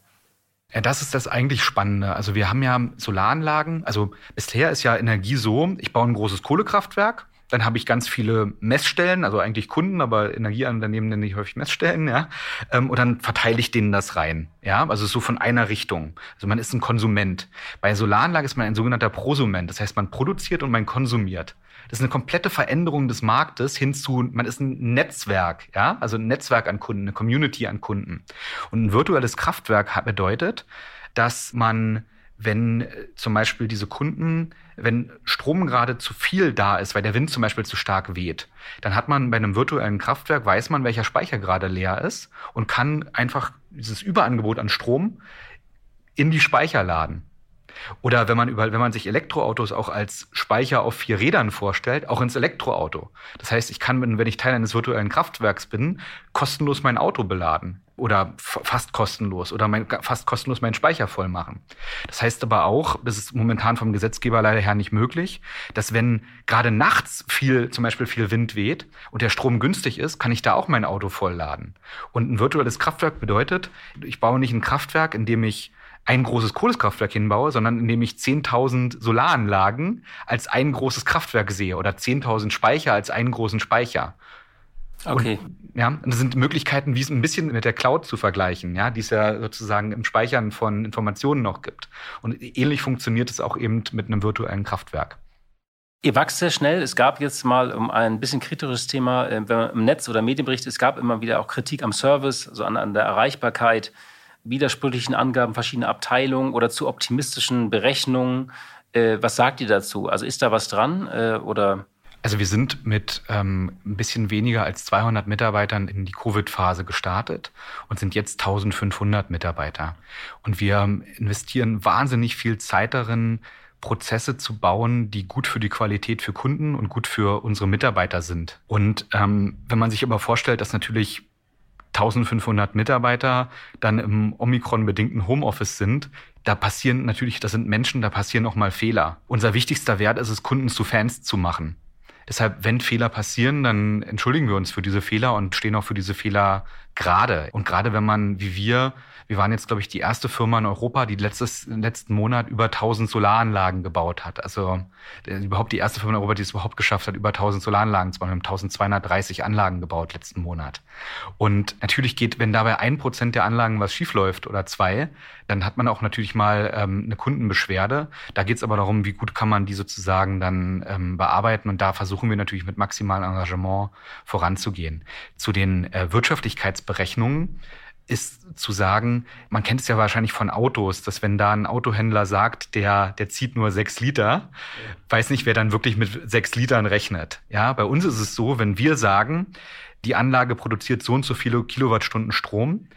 Ja, das ist das eigentlich Spannende. Also wir haben ja Solaranlagen. Also bisher ist ja Energie so, ich baue ein großes Kohlekraftwerk dann habe ich ganz viele Messstellen, also eigentlich Kunden, aber Energieunternehmen nenne ich häufig Messstellen, ja. Ähm, und dann verteile ich denen das rein, ja. Also so von einer Richtung. Also man ist ein Konsument. Bei Solaranlage ist man ein sogenannter Prosument. Das heißt, man produziert und man konsumiert. Ist eine komplette Veränderung des Marktes hin zu, man ist ein Netzwerk, ja, also ein Netzwerk an Kunden, eine Community an Kunden. Und ein virtuelles Kraftwerk bedeutet, dass man wenn äh, zum Beispiel diese Kunden, wenn Strom gerade zu viel da ist, weil der Wind zum Beispiel zu stark weht, dann hat man bei einem virtuellen Kraftwerk, weiß man, welcher Speicher gerade leer ist und kann einfach dieses Überangebot an Strom in die Speicher laden. Oder wenn man über, wenn man sich Elektroautos auch als Speicher auf vier Rädern vorstellt, auch ins Elektroauto. Das heißt, ich kann, wenn ich Teil eines virtuellen Kraftwerks bin, kostenlos mein Auto beladen oder fast kostenlos oder mein, fast kostenlos meinen Speicher voll machen. Das heißt aber auch, das ist momentan vom Gesetzgeber leider her nicht möglich, dass wenn gerade nachts viel, zum Beispiel viel Wind weht und der Strom günstig ist, kann ich da auch mein Auto vollladen. Und ein virtuelles Kraftwerk bedeutet, ich baue nicht ein Kraftwerk, in dem ich ein großes Kohlekraftwerk hinbaue, sondern indem ich 10.000 Solaranlagen als ein großes Kraftwerk sehe oder 10.000 Speicher als einen großen Speicher. Okay. Und, ja, das sind Möglichkeiten, wie es ein bisschen mit der Cloud zu vergleichen, ja, die es ja sozusagen im Speichern von Informationen noch gibt. Und ähnlich funktioniert es auch eben mit einem virtuellen Kraftwerk. Ihr wachst sehr schnell. Es gab jetzt mal um ein bisschen kritisches Thema, äh, wenn man im Netz oder Medienbericht, es gab immer wieder auch Kritik am Service, also an, an der Erreichbarkeit, widersprüchlichen Angaben verschiedener Abteilungen oder zu optimistischen Berechnungen. Äh, was sagt ihr dazu? Also ist da was dran äh, oder? Also wir sind mit ähm, ein bisschen weniger als 200 Mitarbeitern in die Covid-Phase gestartet und sind jetzt 1500 Mitarbeiter. Und wir investieren wahnsinnig viel Zeit darin, Prozesse zu bauen, die gut für die Qualität für Kunden und gut für unsere Mitarbeiter sind. Und ähm, wenn man sich aber vorstellt, dass natürlich 1500 Mitarbeiter dann im Omikron-bedingten Homeoffice sind, da passieren natürlich, das sind Menschen, da passieren auch mal Fehler. Unser wichtigster Wert ist es, Kunden zu Fans zu machen. Deshalb, wenn Fehler passieren, dann entschuldigen wir uns für diese Fehler und stehen auch für diese Fehler gerade. Und gerade wenn man, wie wir, wir waren jetzt, glaube ich, die erste Firma in Europa, die letztes, letzten Monat über 1000 Solaranlagen gebaut hat. Also äh, überhaupt die erste Firma in Europa, die es überhaupt geschafft hat, über 1000 Solaranlagen zu bauen. Wir haben 1230 Anlagen gebaut letzten Monat. Und natürlich geht, wenn dabei ein Prozent der Anlagen was schiefläuft oder zwei, dann hat man auch natürlich mal ähm, eine Kundenbeschwerde. Da geht es aber darum, wie gut kann man die sozusagen dann ähm, bearbeiten. Und da versuchen wir natürlich mit maximalem Engagement voranzugehen. Zu den äh, Wirtschaftlichkeitsberechnungen ist zu sagen, man kennt es ja wahrscheinlich von Autos, dass wenn da ein Autohändler sagt, der, der zieht nur sechs Liter, weiß nicht, wer dann wirklich mit sechs Litern rechnet. Ja, bei uns ist es so, wenn wir sagen, die Anlage produziert so und so viele Kilowattstunden Strom,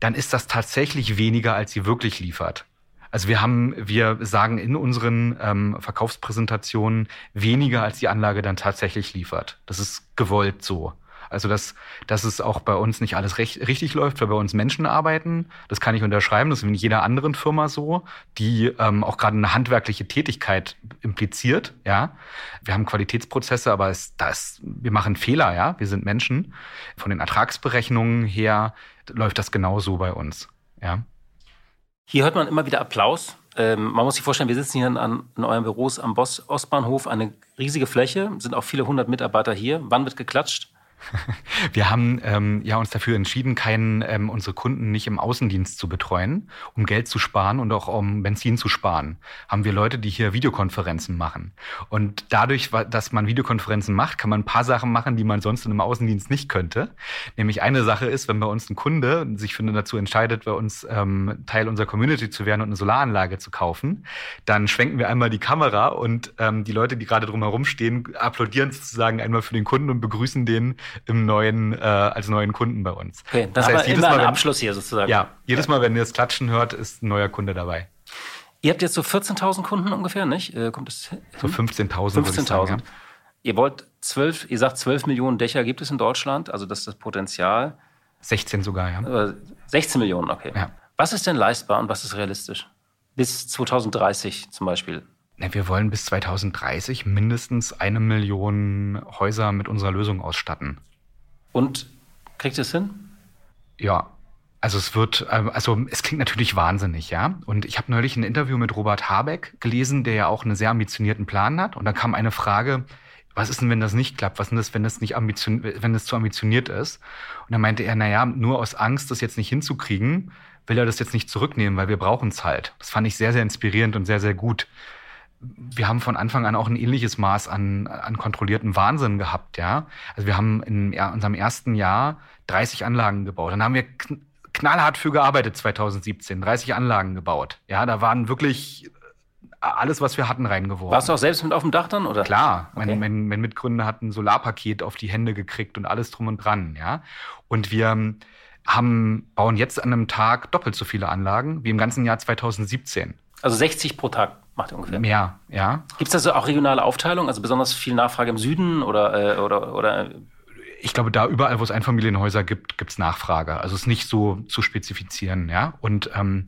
dann ist das tatsächlich weniger, als sie wirklich liefert. Also wir haben, wir sagen in unseren ähm, Verkaufspräsentationen weniger, als die Anlage dann tatsächlich liefert. Das ist gewollt so. Also dass, dass es auch bei uns nicht alles recht, richtig läuft, weil bei uns Menschen arbeiten. Das kann ich unterschreiben. Das ist in jeder anderen Firma so, die ähm, auch gerade eine handwerkliche Tätigkeit impliziert. Ja, wir haben Qualitätsprozesse, aber es, das, wir machen Fehler. Ja, wir sind Menschen. Von den Ertragsberechnungen her läuft das genauso bei uns. Ja. Hier hört man immer wieder Applaus. Ähm, man muss sich vorstellen, wir sitzen hier an, in euren Büros am Boss Ostbahnhof, eine riesige Fläche, sind auch viele hundert Mitarbeiter hier. Wann wird geklatscht? Wir haben ähm, ja uns dafür entschieden, keinen ähm, unsere Kunden nicht im Außendienst zu betreuen, um Geld zu sparen und auch um Benzin zu sparen. Haben wir Leute, die hier Videokonferenzen machen. Und dadurch, dass man Videokonferenzen macht, kann man ein paar Sachen machen, die man sonst in einem Außendienst nicht könnte. Nämlich eine Sache ist, wenn bei uns ein Kunde sich für, dazu entscheidet, bei uns ähm, Teil unserer Community zu werden und eine Solaranlage zu kaufen, dann schwenken wir einmal die Kamera und ähm, die Leute, die gerade drumherum stehen, applaudieren sozusagen einmal für den Kunden und begrüßen den im neuen, äh, als neuen Kunden bei uns. Okay, das, das heißt, jedes Mal, wenn, Abschluss hier sozusagen. Ja, jedes Mal, wenn ihr das Klatschen hört, ist ein neuer Kunde dabei. Ihr habt jetzt so 14.000 Kunden ungefähr, nicht? Äh, kommt es so 15.000. 15.000. Ja. Ihr wollt 12, ihr sagt 12 Millionen Dächer gibt es in Deutschland, also das ist das Potenzial. 16 sogar, ja. 16 Millionen, okay. Ja. Was ist denn leistbar und was ist realistisch? Bis 2030 zum Beispiel. Wir wollen bis 2030 mindestens eine Million Häuser mit unserer Lösung ausstatten. Und kriegt es hin? Ja, also es wird, ähm, also es klingt natürlich wahnsinnig, ja. Und ich habe neulich ein Interview mit Robert Habeck gelesen, der ja auch einen sehr ambitionierten Plan hat. Und da kam eine Frage, was ist denn, wenn das nicht klappt? Was ist denn das, wenn das nicht ambitioniert, wenn das zu ambitioniert ist? Und dann meinte er, na ja, nur aus Angst, das jetzt nicht hinzukriegen, will er das jetzt nicht zurücknehmen, weil wir brauchen es halt. Das fand ich sehr, sehr inspirierend und sehr, sehr gut wir haben von Anfang an auch ein ähnliches Maß an, an kontrollierten Wahnsinn gehabt, ja. Also wir haben in unserem ersten Jahr 30 Anlagen gebaut. Dann haben wir knallhart für gearbeitet 2017, 30 Anlagen gebaut. Ja, da waren wirklich alles, was wir hatten, reingeworfen. Warst du auch selbst mit auf dem Dach dann, oder? Klar, okay. mein, mein, mein Mitgründer hat ein Solarpaket auf die Hände gekriegt und alles drum und dran, ja. Und wir haben, bauen jetzt an einem Tag doppelt so viele Anlagen wie im ganzen Jahr 2017. Also 60 pro Tag macht ungefähr. Mehr, ja. Gibt es da so auch regionale Aufteilung, also besonders viel Nachfrage im Süden oder, äh, oder, oder ich glaube, da überall, wo es Einfamilienhäuser gibt, gibt es Nachfrage. Also es ist nicht so zu spezifizieren, ja. Und ähm,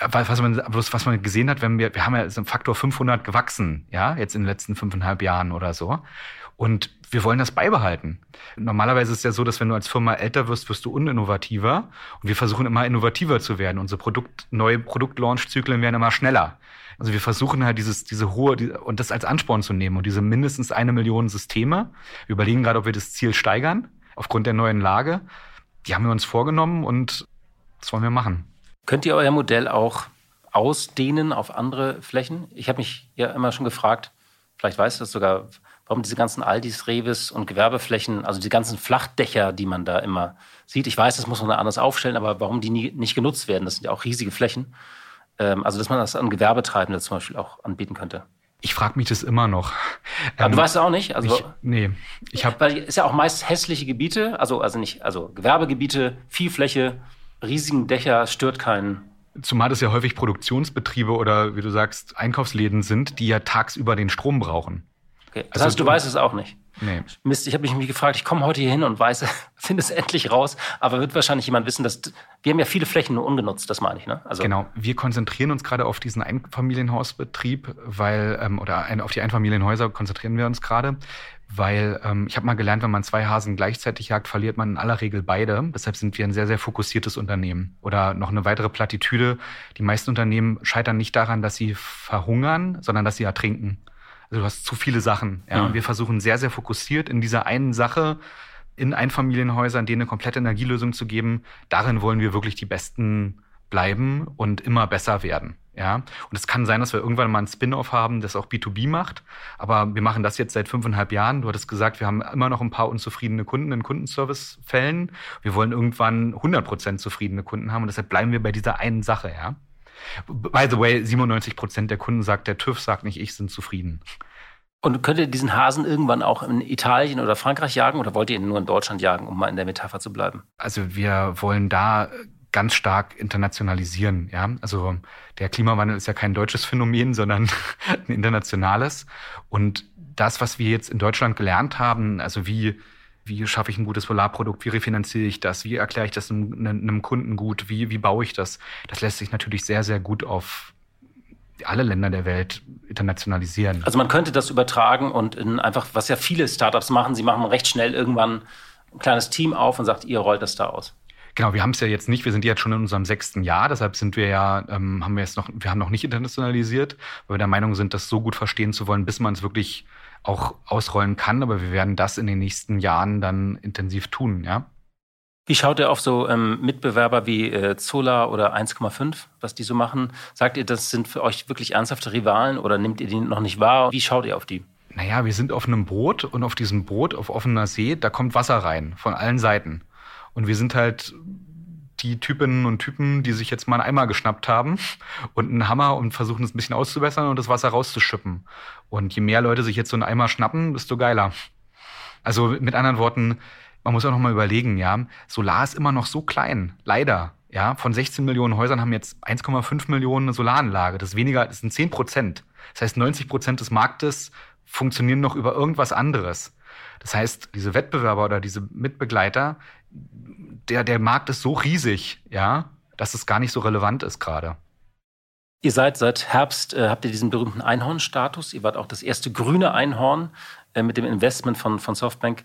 was man, was man gesehen hat, wenn wir, wir haben ja so einen Faktor 500 gewachsen, ja, jetzt in den letzten fünfeinhalb Jahren oder so. Und wir wollen das beibehalten. Normalerweise ist es ja so, dass wenn du als Firma älter wirst, wirst du uninnovativer. Und wir versuchen immer innovativer zu werden. Unsere Produkt, neue Produktlaunch-Zyklen werden immer schneller. Also wir versuchen halt dieses, diese hohe, die, und das als Ansporn zu nehmen und diese mindestens eine Million Systeme. Wir überlegen gerade, ob wir das Ziel steigern, aufgrund der neuen Lage. Die haben wir uns vorgenommen und das wollen wir machen. Könnt ihr euer Modell auch ausdehnen auf andere Flächen? Ich habe mich ja immer schon gefragt, vielleicht weißt du das sogar, warum diese ganzen Aldis, Revis und Gewerbeflächen, also die ganzen Flachdächer, die man da immer sieht. Ich weiß, das muss man anders aufstellen, aber warum die nie, nicht genutzt werden, das sind ja auch riesige Flächen. Ähm, also, dass man das an Gewerbetreibende zum Beispiel auch anbieten könnte. Ich frage mich das immer noch. Aber ähm, du weißt es auch nicht? Also, ich, nee. Ich hab, weil es ja auch meist hässliche Gebiete, also, also nicht, also Gewerbegebiete, viel Fläche, riesigen Dächer stört keinen. Zumal das ja häufig Produktionsbetriebe oder wie du sagst, Einkaufsläden sind, die ja tagsüber den Strom brauchen. Okay. Das also heißt, du, du weißt es auch nicht. Nee. Mist, ich habe mich gefragt, ich komme heute hier hin und weiß, finde es endlich raus, aber wird wahrscheinlich jemand wissen, dass wir haben ja viele Flächen nur ungenutzt, das meine ich, ne? Also genau, wir konzentrieren uns gerade auf diesen Einfamilienhausbetrieb, weil ähm, oder ein, auf die Einfamilienhäuser konzentrieren wir uns gerade, weil ähm, ich habe mal gelernt, wenn man zwei Hasen gleichzeitig jagt, verliert man in aller Regel beide. Deshalb sind wir ein sehr, sehr fokussiertes Unternehmen. Oder noch eine weitere Plattitüde. Die meisten Unternehmen scheitern nicht daran, dass sie verhungern, sondern dass sie ertrinken. Also du hast zu viele Sachen. Ja? Und wir versuchen sehr, sehr fokussiert in dieser einen Sache in Einfamilienhäusern denen eine komplette Energielösung zu geben. Darin wollen wir wirklich die Besten bleiben und immer besser werden. Ja, und es kann sein, dass wir irgendwann mal ein Spin-off haben, das auch B2B macht. Aber wir machen das jetzt seit fünfeinhalb Jahren. Du hattest gesagt, wir haben immer noch ein paar unzufriedene Kunden in Kundenservice-Fällen. Wir wollen irgendwann 100 Prozent zufriedene Kunden haben und deshalb bleiben wir bei dieser einen Sache. Ja. By the way, 97 Prozent der Kunden sagt, der TÜV sagt nicht, ich sind zufrieden. Und könnt ihr diesen Hasen irgendwann auch in Italien oder Frankreich jagen oder wollt ihr ihn nur in Deutschland jagen, um mal in der Metapher zu bleiben? Also wir wollen da ganz stark internationalisieren. Ja, also der Klimawandel ist ja kein deutsches Phänomen, sondern ein internationales. Und das, was wir jetzt in Deutschland gelernt haben, also wie wie schaffe ich ein gutes Solarprodukt, wie refinanziere ich das, wie erkläre ich das einem, einem Kunden gut, wie, wie baue ich das, das lässt sich natürlich sehr, sehr gut auf alle Länder der Welt internationalisieren. Also man könnte das übertragen und in einfach, was ja viele Startups machen, sie machen recht schnell irgendwann ein kleines Team auf und sagt, ihr rollt das da aus. Genau, wir haben es ja jetzt nicht, wir sind jetzt schon in unserem sechsten Jahr, deshalb sind wir ja, ähm, haben wir jetzt noch, wir haben noch nicht internationalisiert, weil wir der Meinung sind, das so gut verstehen zu wollen, bis man es wirklich auch ausrollen kann. Aber wir werden das in den nächsten Jahren dann intensiv tun, ja. Wie schaut ihr auf so ähm, Mitbewerber wie äh, Zola oder 1,5, was die so machen? Sagt ihr, das sind für euch wirklich ernsthafte Rivalen oder nehmt ihr die noch nicht wahr? Wie schaut ihr auf die? Naja, wir sind auf einem Boot und auf diesem Boot auf offener See, da kommt Wasser rein von allen Seiten. Und wir sind halt die Typinnen und Typen, die sich jetzt mal einen Eimer geschnappt haben und einen Hammer und versuchen es ein bisschen auszubessern und das Wasser rauszuschippen. Und je mehr Leute sich jetzt so einen Eimer schnappen, desto geiler. Also mit anderen Worten, man muss auch noch mal überlegen, ja, Solar ist immer noch so klein, leider. Ja, von 16 Millionen Häusern haben jetzt 1,5 Millionen eine Solaranlage. Das ist weniger, das sind 10 Prozent. Das heißt, 90 Prozent des Marktes funktionieren noch über irgendwas anderes. Das heißt, diese Wettbewerber oder diese Mitbegleiter, der, der Markt ist so riesig, ja, dass es gar nicht so relevant ist gerade. Ihr seid seit Herbst, äh, habt ihr diesen berühmten Einhorn-Status. Ihr wart auch das erste grüne Einhorn äh, mit dem Investment von, von Softbank.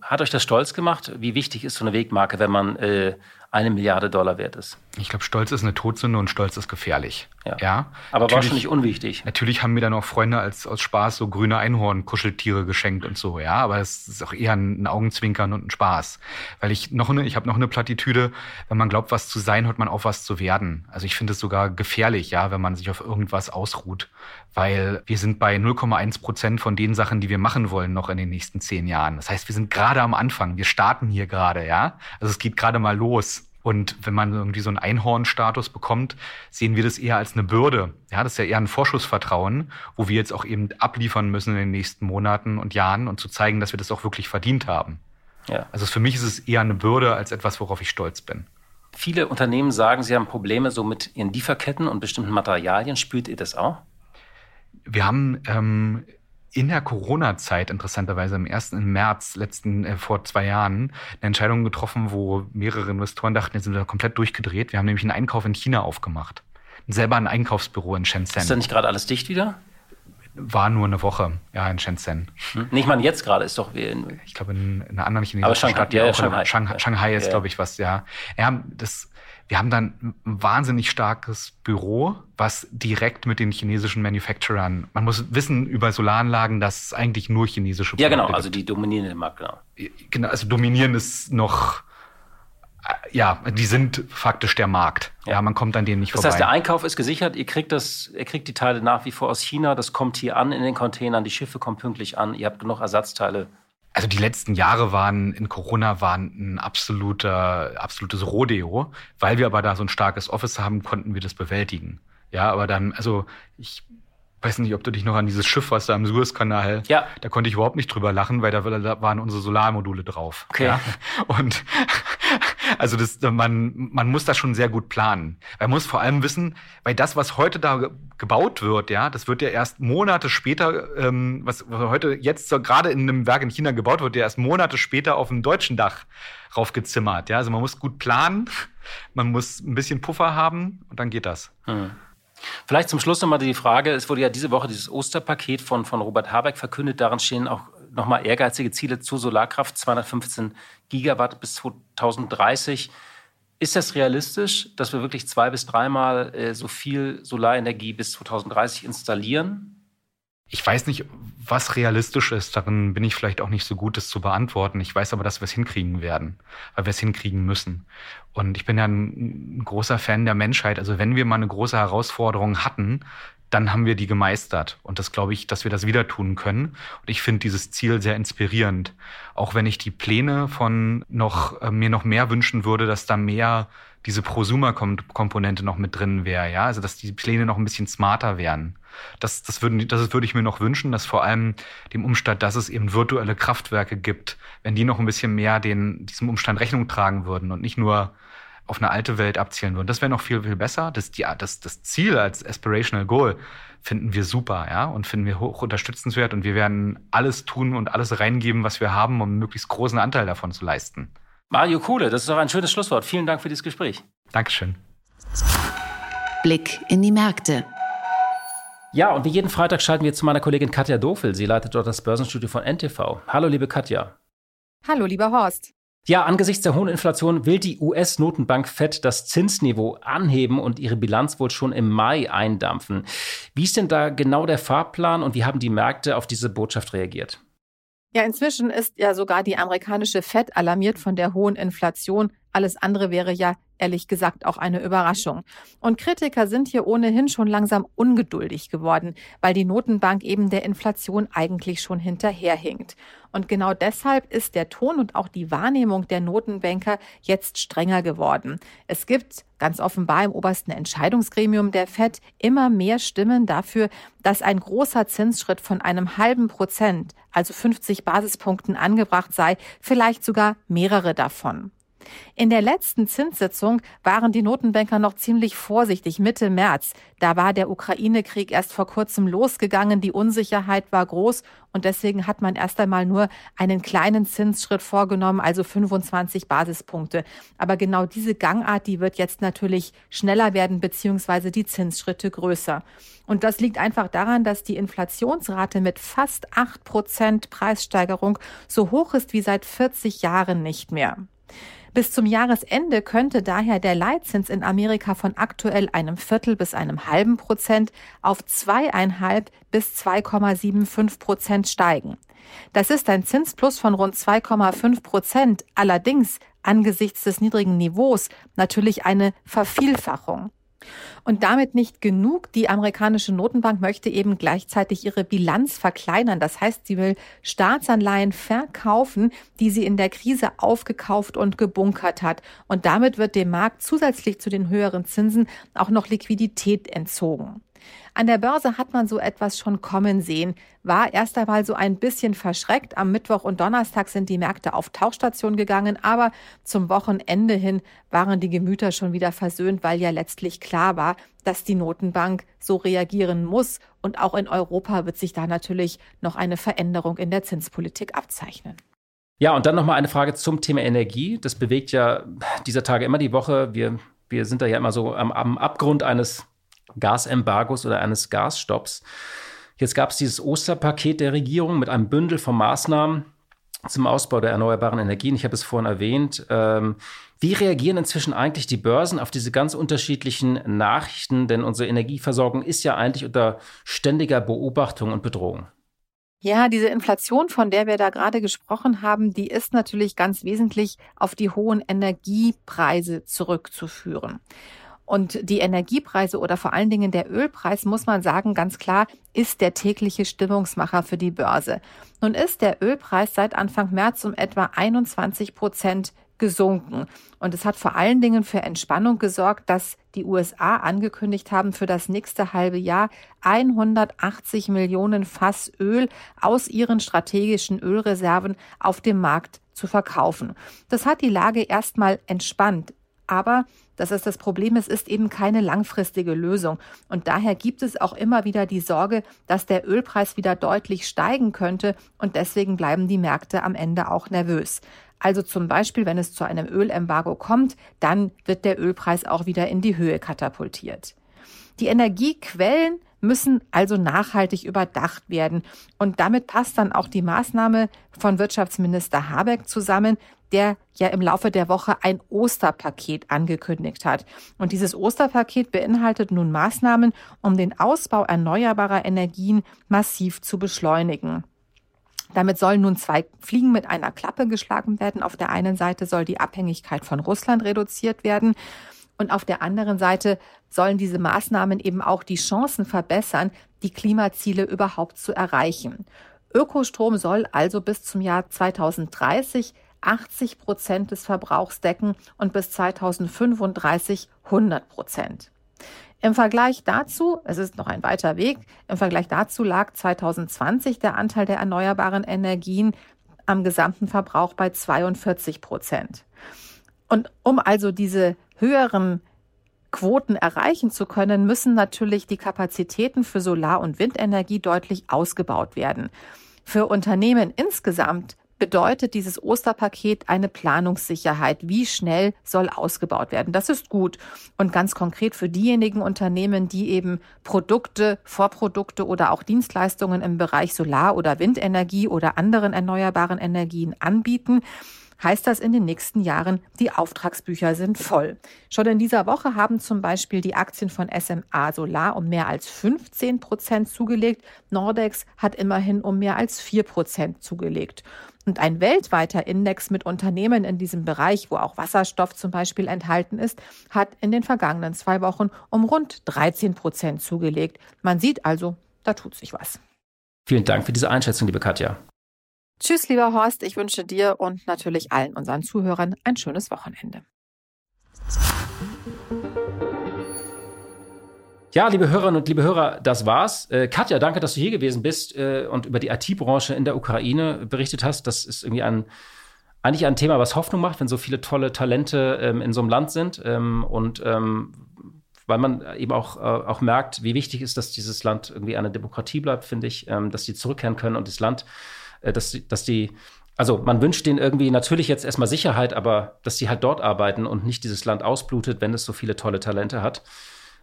Hat euch das stolz gemacht? Wie wichtig ist so eine Wegmarke, wenn man äh, eine Milliarde Dollar wert ist. Ich glaube, Stolz ist eine Todsünde und Stolz ist gefährlich. Ja. ja? Aber natürlich, wahrscheinlich unwichtig. Natürlich haben mir dann auch Freunde als aus Spaß so grüne Einhorn-Kuscheltiere geschenkt und so, ja. Aber es ist auch eher ein, Augenzwinkern und ein Spaß. Weil ich noch eine, ich habe noch eine Plattitüde, wenn man glaubt, was zu sein, hört man auf, was zu werden. Also ich finde es sogar gefährlich, ja, wenn man sich auf irgendwas ausruht. Weil wir sind bei 0,1 Prozent von den Sachen, die wir machen wollen, noch in den nächsten zehn Jahren. Das heißt, wir sind gerade am Anfang. Wir starten hier gerade, ja. Also es geht gerade mal los. Und wenn man irgendwie so einen Einhornstatus bekommt, sehen wir das eher als eine Bürde. Ja, das ist ja eher ein Vorschussvertrauen, wo wir jetzt auch eben abliefern müssen in den nächsten Monaten und Jahren und zu zeigen, dass wir das auch wirklich verdient haben. Ja. Also für mich ist es eher eine Bürde als etwas, worauf ich stolz bin. Viele Unternehmen sagen, sie haben Probleme so mit ihren Lieferketten und bestimmten Materialien. Spürt ihr das auch? Wir haben ähm, in der Corona-Zeit interessanterweise im ersten im März letzten äh, vor zwei Jahren eine Entscheidung getroffen, wo mehrere Investoren dachten, jetzt sind wir komplett durchgedreht. Wir haben nämlich einen Einkauf in China aufgemacht. selber ein Einkaufsbüro in Shenzhen. Ist da nicht gerade alles dicht wieder? War nur eine Woche, ja, in Shenzhen. Hm? Nicht mal jetzt gerade, ist doch wie in Ich glaube, in, in einer anderen chinesischen Stadt, ja, auch Shanghai. Shanghai, Shanghai ist, ja. glaube ich, was, ja. Ja, das, wir haben dann ein wahnsinnig starkes Büro, was direkt mit den chinesischen Manufacturern, man muss wissen über Solaranlagen, dass es eigentlich nur chinesische Ja, genau, Produkte also die dominieren den Markt, genau. gibt. Genau, also dominieren ist noch, äh, ja, die sind faktisch der Markt. Ja, man kommt an denen nicht Das vorbei. heißt, der Einkauf ist gesichert, ihr kriegt das, ihr kriegt die Teile nach wie vor aus China, das kommt hier an in den Containern, die Schiffe kommen pünktlich an, ihr habt genug Ersatzteile. Also die letzten Jahre waren in Corona waren ein absoluter, absolutes Rodeo. Weil wir aber da so ein starkes Office haben, konnten wir das bewältigen. Ja, aber dann, also ich weiß nicht, ob du dich noch an dieses Schiff, was da im Suezkanal, Ja. da konnte ich überhaupt nicht drüber lachen, weil da, da waren unsere Solarmodule drauf. Okay. Ja? Und also das, man, man muss das schon sehr gut planen. Man muss vor allem wissen, weil das, was heute da ge- gebaut wird, ja, das wird ja erst Monate später, ähm, was, heute jetzt so gerade in einem Werk in China gebaut wird, ja erst Monate später auf dem deutschen Dach raufgezimmert. Ja, also man muss gut planen, man muss ein bisschen Puffer haben und dann geht das. Vielleicht zum Schluss nochmal die Frage, es wurde ja diese Woche dieses Osterpaket von, von Robert Habeck verkündet, darin stehen auch nochmal ehrgeizige Ziele zur Solarkraft, 215 Gigawatt bis 2030. Ist das realistisch, dass wir wirklich zwei bis dreimal äh, so viel Solarenergie bis 2030 installieren? Ich weiß nicht, was realistisch ist. Darin bin ich vielleicht auch nicht so gut, das zu beantworten. Ich weiß aber, dass wir es hinkriegen werden, weil wir es hinkriegen müssen. Und ich bin ja ein, ein großer Fan der Menschheit. Also wenn wir mal eine große Herausforderung hatten, dann haben wir die gemeistert. Und das glaube ich, dass wir das wieder tun können. Und ich finde dieses Ziel sehr inspirierend. Auch wenn ich die Pläne von noch, äh, mir noch mehr wünschen würde, dass da mehr diese Prosumer-Komponente noch mit drin wäre, ja. Also, dass die Pläne noch ein bisschen smarter wären. Das, das, würden, das würde ich mir noch wünschen, dass vor allem dem Umstand, dass es eben virtuelle Kraftwerke gibt, wenn die noch ein bisschen mehr den, diesem Umstand Rechnung tragen würden und nicht nur auf eine alte Welt abzielen würden. Das wäre noch viel, viel besser. Das, die, das, das Ziel als Aspirational Goal finden wir super, ja, und finden wir hoch unterstützenswert und wir werden alles tun und alles reingeben, was wir haben, um einen möglichst großen Anteil davon zu leisten. Mario Kuhle, das ist doch ein schönes Schlusswort. Vielen Dank für dieses Gespräch. Dankeschön. Blick in die Märkte. Ja, und wie jeden Freitag schalten wir zu meiner Kollegin Katja Dofel. Sie leitet dort das Börsenstudio von NTV. Hallo, liebe Katja. Hallo, lieber Horst. Ja, angesichts der hohen Inflation will die US-Notenbank Fed das Zinsniveau anheben und ihre Bilanz wohl schon im Mai eindampfen. Wie ist denn da genau der Fahrplan und wie haben die Märkte auf diese Botschaft reagiert? Ja, inzwischen ist ja sogar die amerikanische Fed alarmiert von der hohen Inflation. Alles andere wäre ja ehrlich gesagt auch eine Überraschung. Und Kritiker sind hier ohnehin schon langsam ungeduldig geworden, weil die Notenbank eben der Inflation eigentlich schon hinterherhinkt. Und genau deshalb ist der Ton und auch die Wahrnehmung der Notenbanker jetzt strenger geworden. Es gibt ganz offenbar im obersten Entscheidungsgremium der Fed immer mehr Stimmen dafür, dass ein großer Zinsschritt von einem halben Prozent, also 50 Basispunkten angebracht sei, vielleicht sogar mehrere davon. In der letzten Zinssitzung waren die Notenbanker noch ziemlich vorsichtig Mitte März. Da war der Ukraine-Krieg erst vor kurzem losgegangen, die Unsicherheit war groß und deswegen hat man erst einmal nur einen kleinen Zinsschritt vorgenommen, also 25 Basispunkte. Aber genau diese Gangart, die wird jetzt natürlich schneller werden, beziehungsweise die Zinsschritte größer. Und das liegt einfach daran, dass die Inflationsrate mit fast 8 Prozent Preissteigerung so hoch ist wie seit 40 Jahren nicht mehr. Bis zum Jahresende könnte daher der Leitzins in Amerika von aktuell einem Viertel bis einem halben Prozent auf zweieinhalb bis 2,75 Prozent steigen. Das ist ein Zinsplus von rund 2,5 Prozent, allerdings angesichts des niedrigen Niveaus natürlich eine Vervielfachung. Und damit nicht genug. Die amerikanische Notenbank möchte eben gleichzeitig ihre Bilanz verkleinern. Das heißt, sie will Staatsanleihen verkaufen, die sie in der Krise aufgekauft und gebunkert hat. Und damit wird dem Markt zusätzlich zu den höheren Zinsen auch noch Liquidität entzogen. An der Börse hat man so etwas schon kommen sehen, war erst einmal so ein bisschen verschreckt. Am Mittwoch und Donnerstag sind die Märkte auf Tauchstation gegangen, aber zum Wochenende hin waren die Gemüter schon wieder versöhnt, weil ja letztlich klar war, dass die Notenbank so reagieren muss. Und auch in Europa wird sich da natürlich noch eine Veränderung in der Zinspolitik abzeichnen. Ja, und dann nochmal eine Frage zum Thema Energie. Das bewegt ja dieser Tage immer die Woche. Wir, wir sind da ja immer so am, am Abgrund eines Gasembargos oder eines Gasstopps. Jetzt gab es dieses Osterpaket der Regierung mit einem Bündel von Maßnahmen zum Ausbau der erneuerbaren Energien. Ich habe es vorhin erwähnt. Ähm, wie reagieren inzwischen eigentlich die Börsen auf diese ganz unterschiedlichen Nachrichten? Denn unsere Energieversorgung ist ja eigentlich unter ständiger Beobachtung und Bedrohung. Ja, diese Inflation, von der wir da gerade gesprochen haben, die ist natürlich ganz wesentlich auf die hohen Energiepreise zurückzuführen. Und die Energiepreise oder vor allen Dingen der Ölpreis, muss man sagen, ganz klar, ist der tägliche Stimmungsmacher für die Börse. Nun ist der Ölpreis seit Anfang März um etwa 21 Prozent gesunken. Und es hat vor allen Dingen für Entspannung gesorgt, dass die USA angekündigt haben, für das nächste halbe Jahr 180 Millionen Fass Öl aus ihren strategischen Ölreserven auf dem Markt zu verkaufen. Das hat die Lage erstmal entspannt. Aber das ist das Problem, es ist eben keine langfristige Lösung. Und daher gibt es auch immer wieder die Sorge, dass der Ölpreis wieder deutlich steigen könnte. Und deswegen bleiben die Märkte am Ende auch nervös. Also zum Beispiel, wenn es zu einem Ölembargo kommt, dann wird der Ölpreis auch wieder in die Höhe katapultiert. Die Energiequellen müssen also nachhaltig überdacht werden. Und damit passt dann auch die Maßnahme von Wirtschaftsminister Habeck zusammen, der ja im Laufe der Woche ein Osterpaket angekündigt hat. Und dieses Osterpaket beinhaltet nun Maßnahmen, um den Ausbau erneuerbarer Energien massiv zu beschleunigen. Damit sollen nun zwei Fliegen mit einer Klappe geschlagen werden. Auf der einen Seite soll die Abhängigkeit von Russland reduziert werden. Und auf der anderen Seite sollen diese Maßnahmen eben auch die Chancen verbessern, die Klimaziele überhaupt zu erreichen. Ökostrom soll also bis zum Jahr 2030 80 Prozent des Verbrauchs decken und bis 2035 100 Prozent. Im Vergleich dazu, es ist noch ein weiter Weg, im Vergleich dazu lag 2020 der Anteil der erneuerbaren Energien am gesamten Verbrauch bei 42 Prozent. Und um also diese höheren Quoten erreichen zu können, müssen natürlich die Kapazitäten für Solar- und Windenergie deutlich ausgebaut werden. Für Unternehmen insgesamt bedeutet dieses Osterpaket eine Planungssicherheit. Wie schnell soll ausgebaut werden? Das ist gut. Und ganz konkret für diejenigen Unternehmen, die eben Produkte, Vorprodukte oder auch Dienstleistungen im Bereich Solar- oder Windenergie oder anderen erneuerbaren Energien anbieten, heißt das in den nächsten Jahren, die Auftragsbücher sind voll. Schon in dieser Woche haben zum Beispiel die Aktien von SMA Solar um mehr als 15 Prozent zugelegt. Nordex hat immerhin um mehr als 4 Prozent zugelegt. Und ein weltweiter Index mit Unternehmen in diesem Bereich, wo auch Wasserstoff zum Beispiel enthalten ist, hat in den vergangenen zwei Wochen um rund 13 Prozent zugelegt. Man sieht also, da tut sich was. Vielen Dank für diese Einschätzung, liebe Katja. Tschüss, lieber Horst. Ich wünsche dir und natürlich allen unseren Zuhörern ein schönes Wochenende. Ja, liebe Hörerinnen und liebe Hörer, das war's. Äh, Katja, danke, dass du hier gewesen bist äh, und über die IT-Branche in der Ukraine berichtet hast. Das ist irgendwie ein eigentlich ein Thema, was Hoffnung macht, wenn so viele tolle Talente ähm, in so einem Land sind. Ähm, und ähm, weil man eben auch, äh, auch merkt, wie wichtig ist, dass dieses Land irgendwie eine Demokratie bleibt, finde ich, ähm, dass die zurückkehren können und das Land dass, dass die, also man wünscht denen irgendwie natürlich jetzt erstmal Sicherheit, aber dass sie halt dort arbeiten und nicht dieses Land ausblutet, wenn es so viele tolle Talente hat.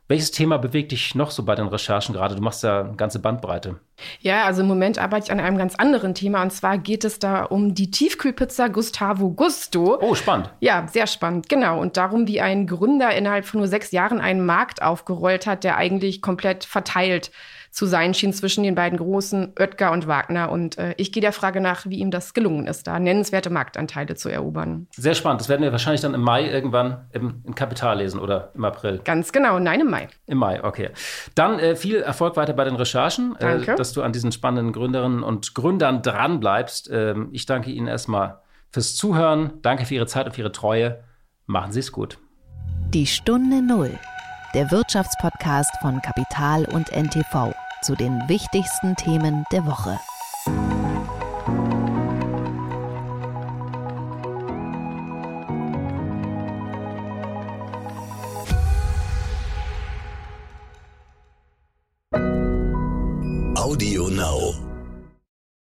Welches Thema bewegt dich noch so bei den Recherchen gerade? Du machst ja eine ganze Bandbreite. Ja, also im Moment arbeite ich an einem ganz anderen Thema und zwar geht es da um die Tiefkühlpizza Gustavo Gusto. Oh, spannend. Ja, sehr spannend, genau. Und darum, wie ein Gründer innerhalb von nur sechs Jahren einen Markt aufgerollt hat, der eigentlich komplett verteilt zu sein schien zwischen den beiden großen, Oetker und Wagner. Und äh, ich gehe der Frage nach, wie ihm das gelungen ist, da nennenswerte Marktanteile zu erobern. Sehr spannend. Das werden wir wahrscheinlich dann im Mai irgendwann im, im Kapital lesen oder im April. Ganz genau, nein, im Mai. Im Mai, okay. Dann äh, viel Erfolg weiter bei den Recherchen, äh, dass du an diesen spannenden Gründerinnen und Gründern dran bleibst. Ähm, ich danke Ihnen erstmal fürs Zuhören. Danke für Ihre Zeit und für Ihre Treue. Machen Sie es gut. Die Stunde Null der Wirtschaftspodcast von Kapital und NTV zu den wichtigsten Themen der Woche. Audio Now.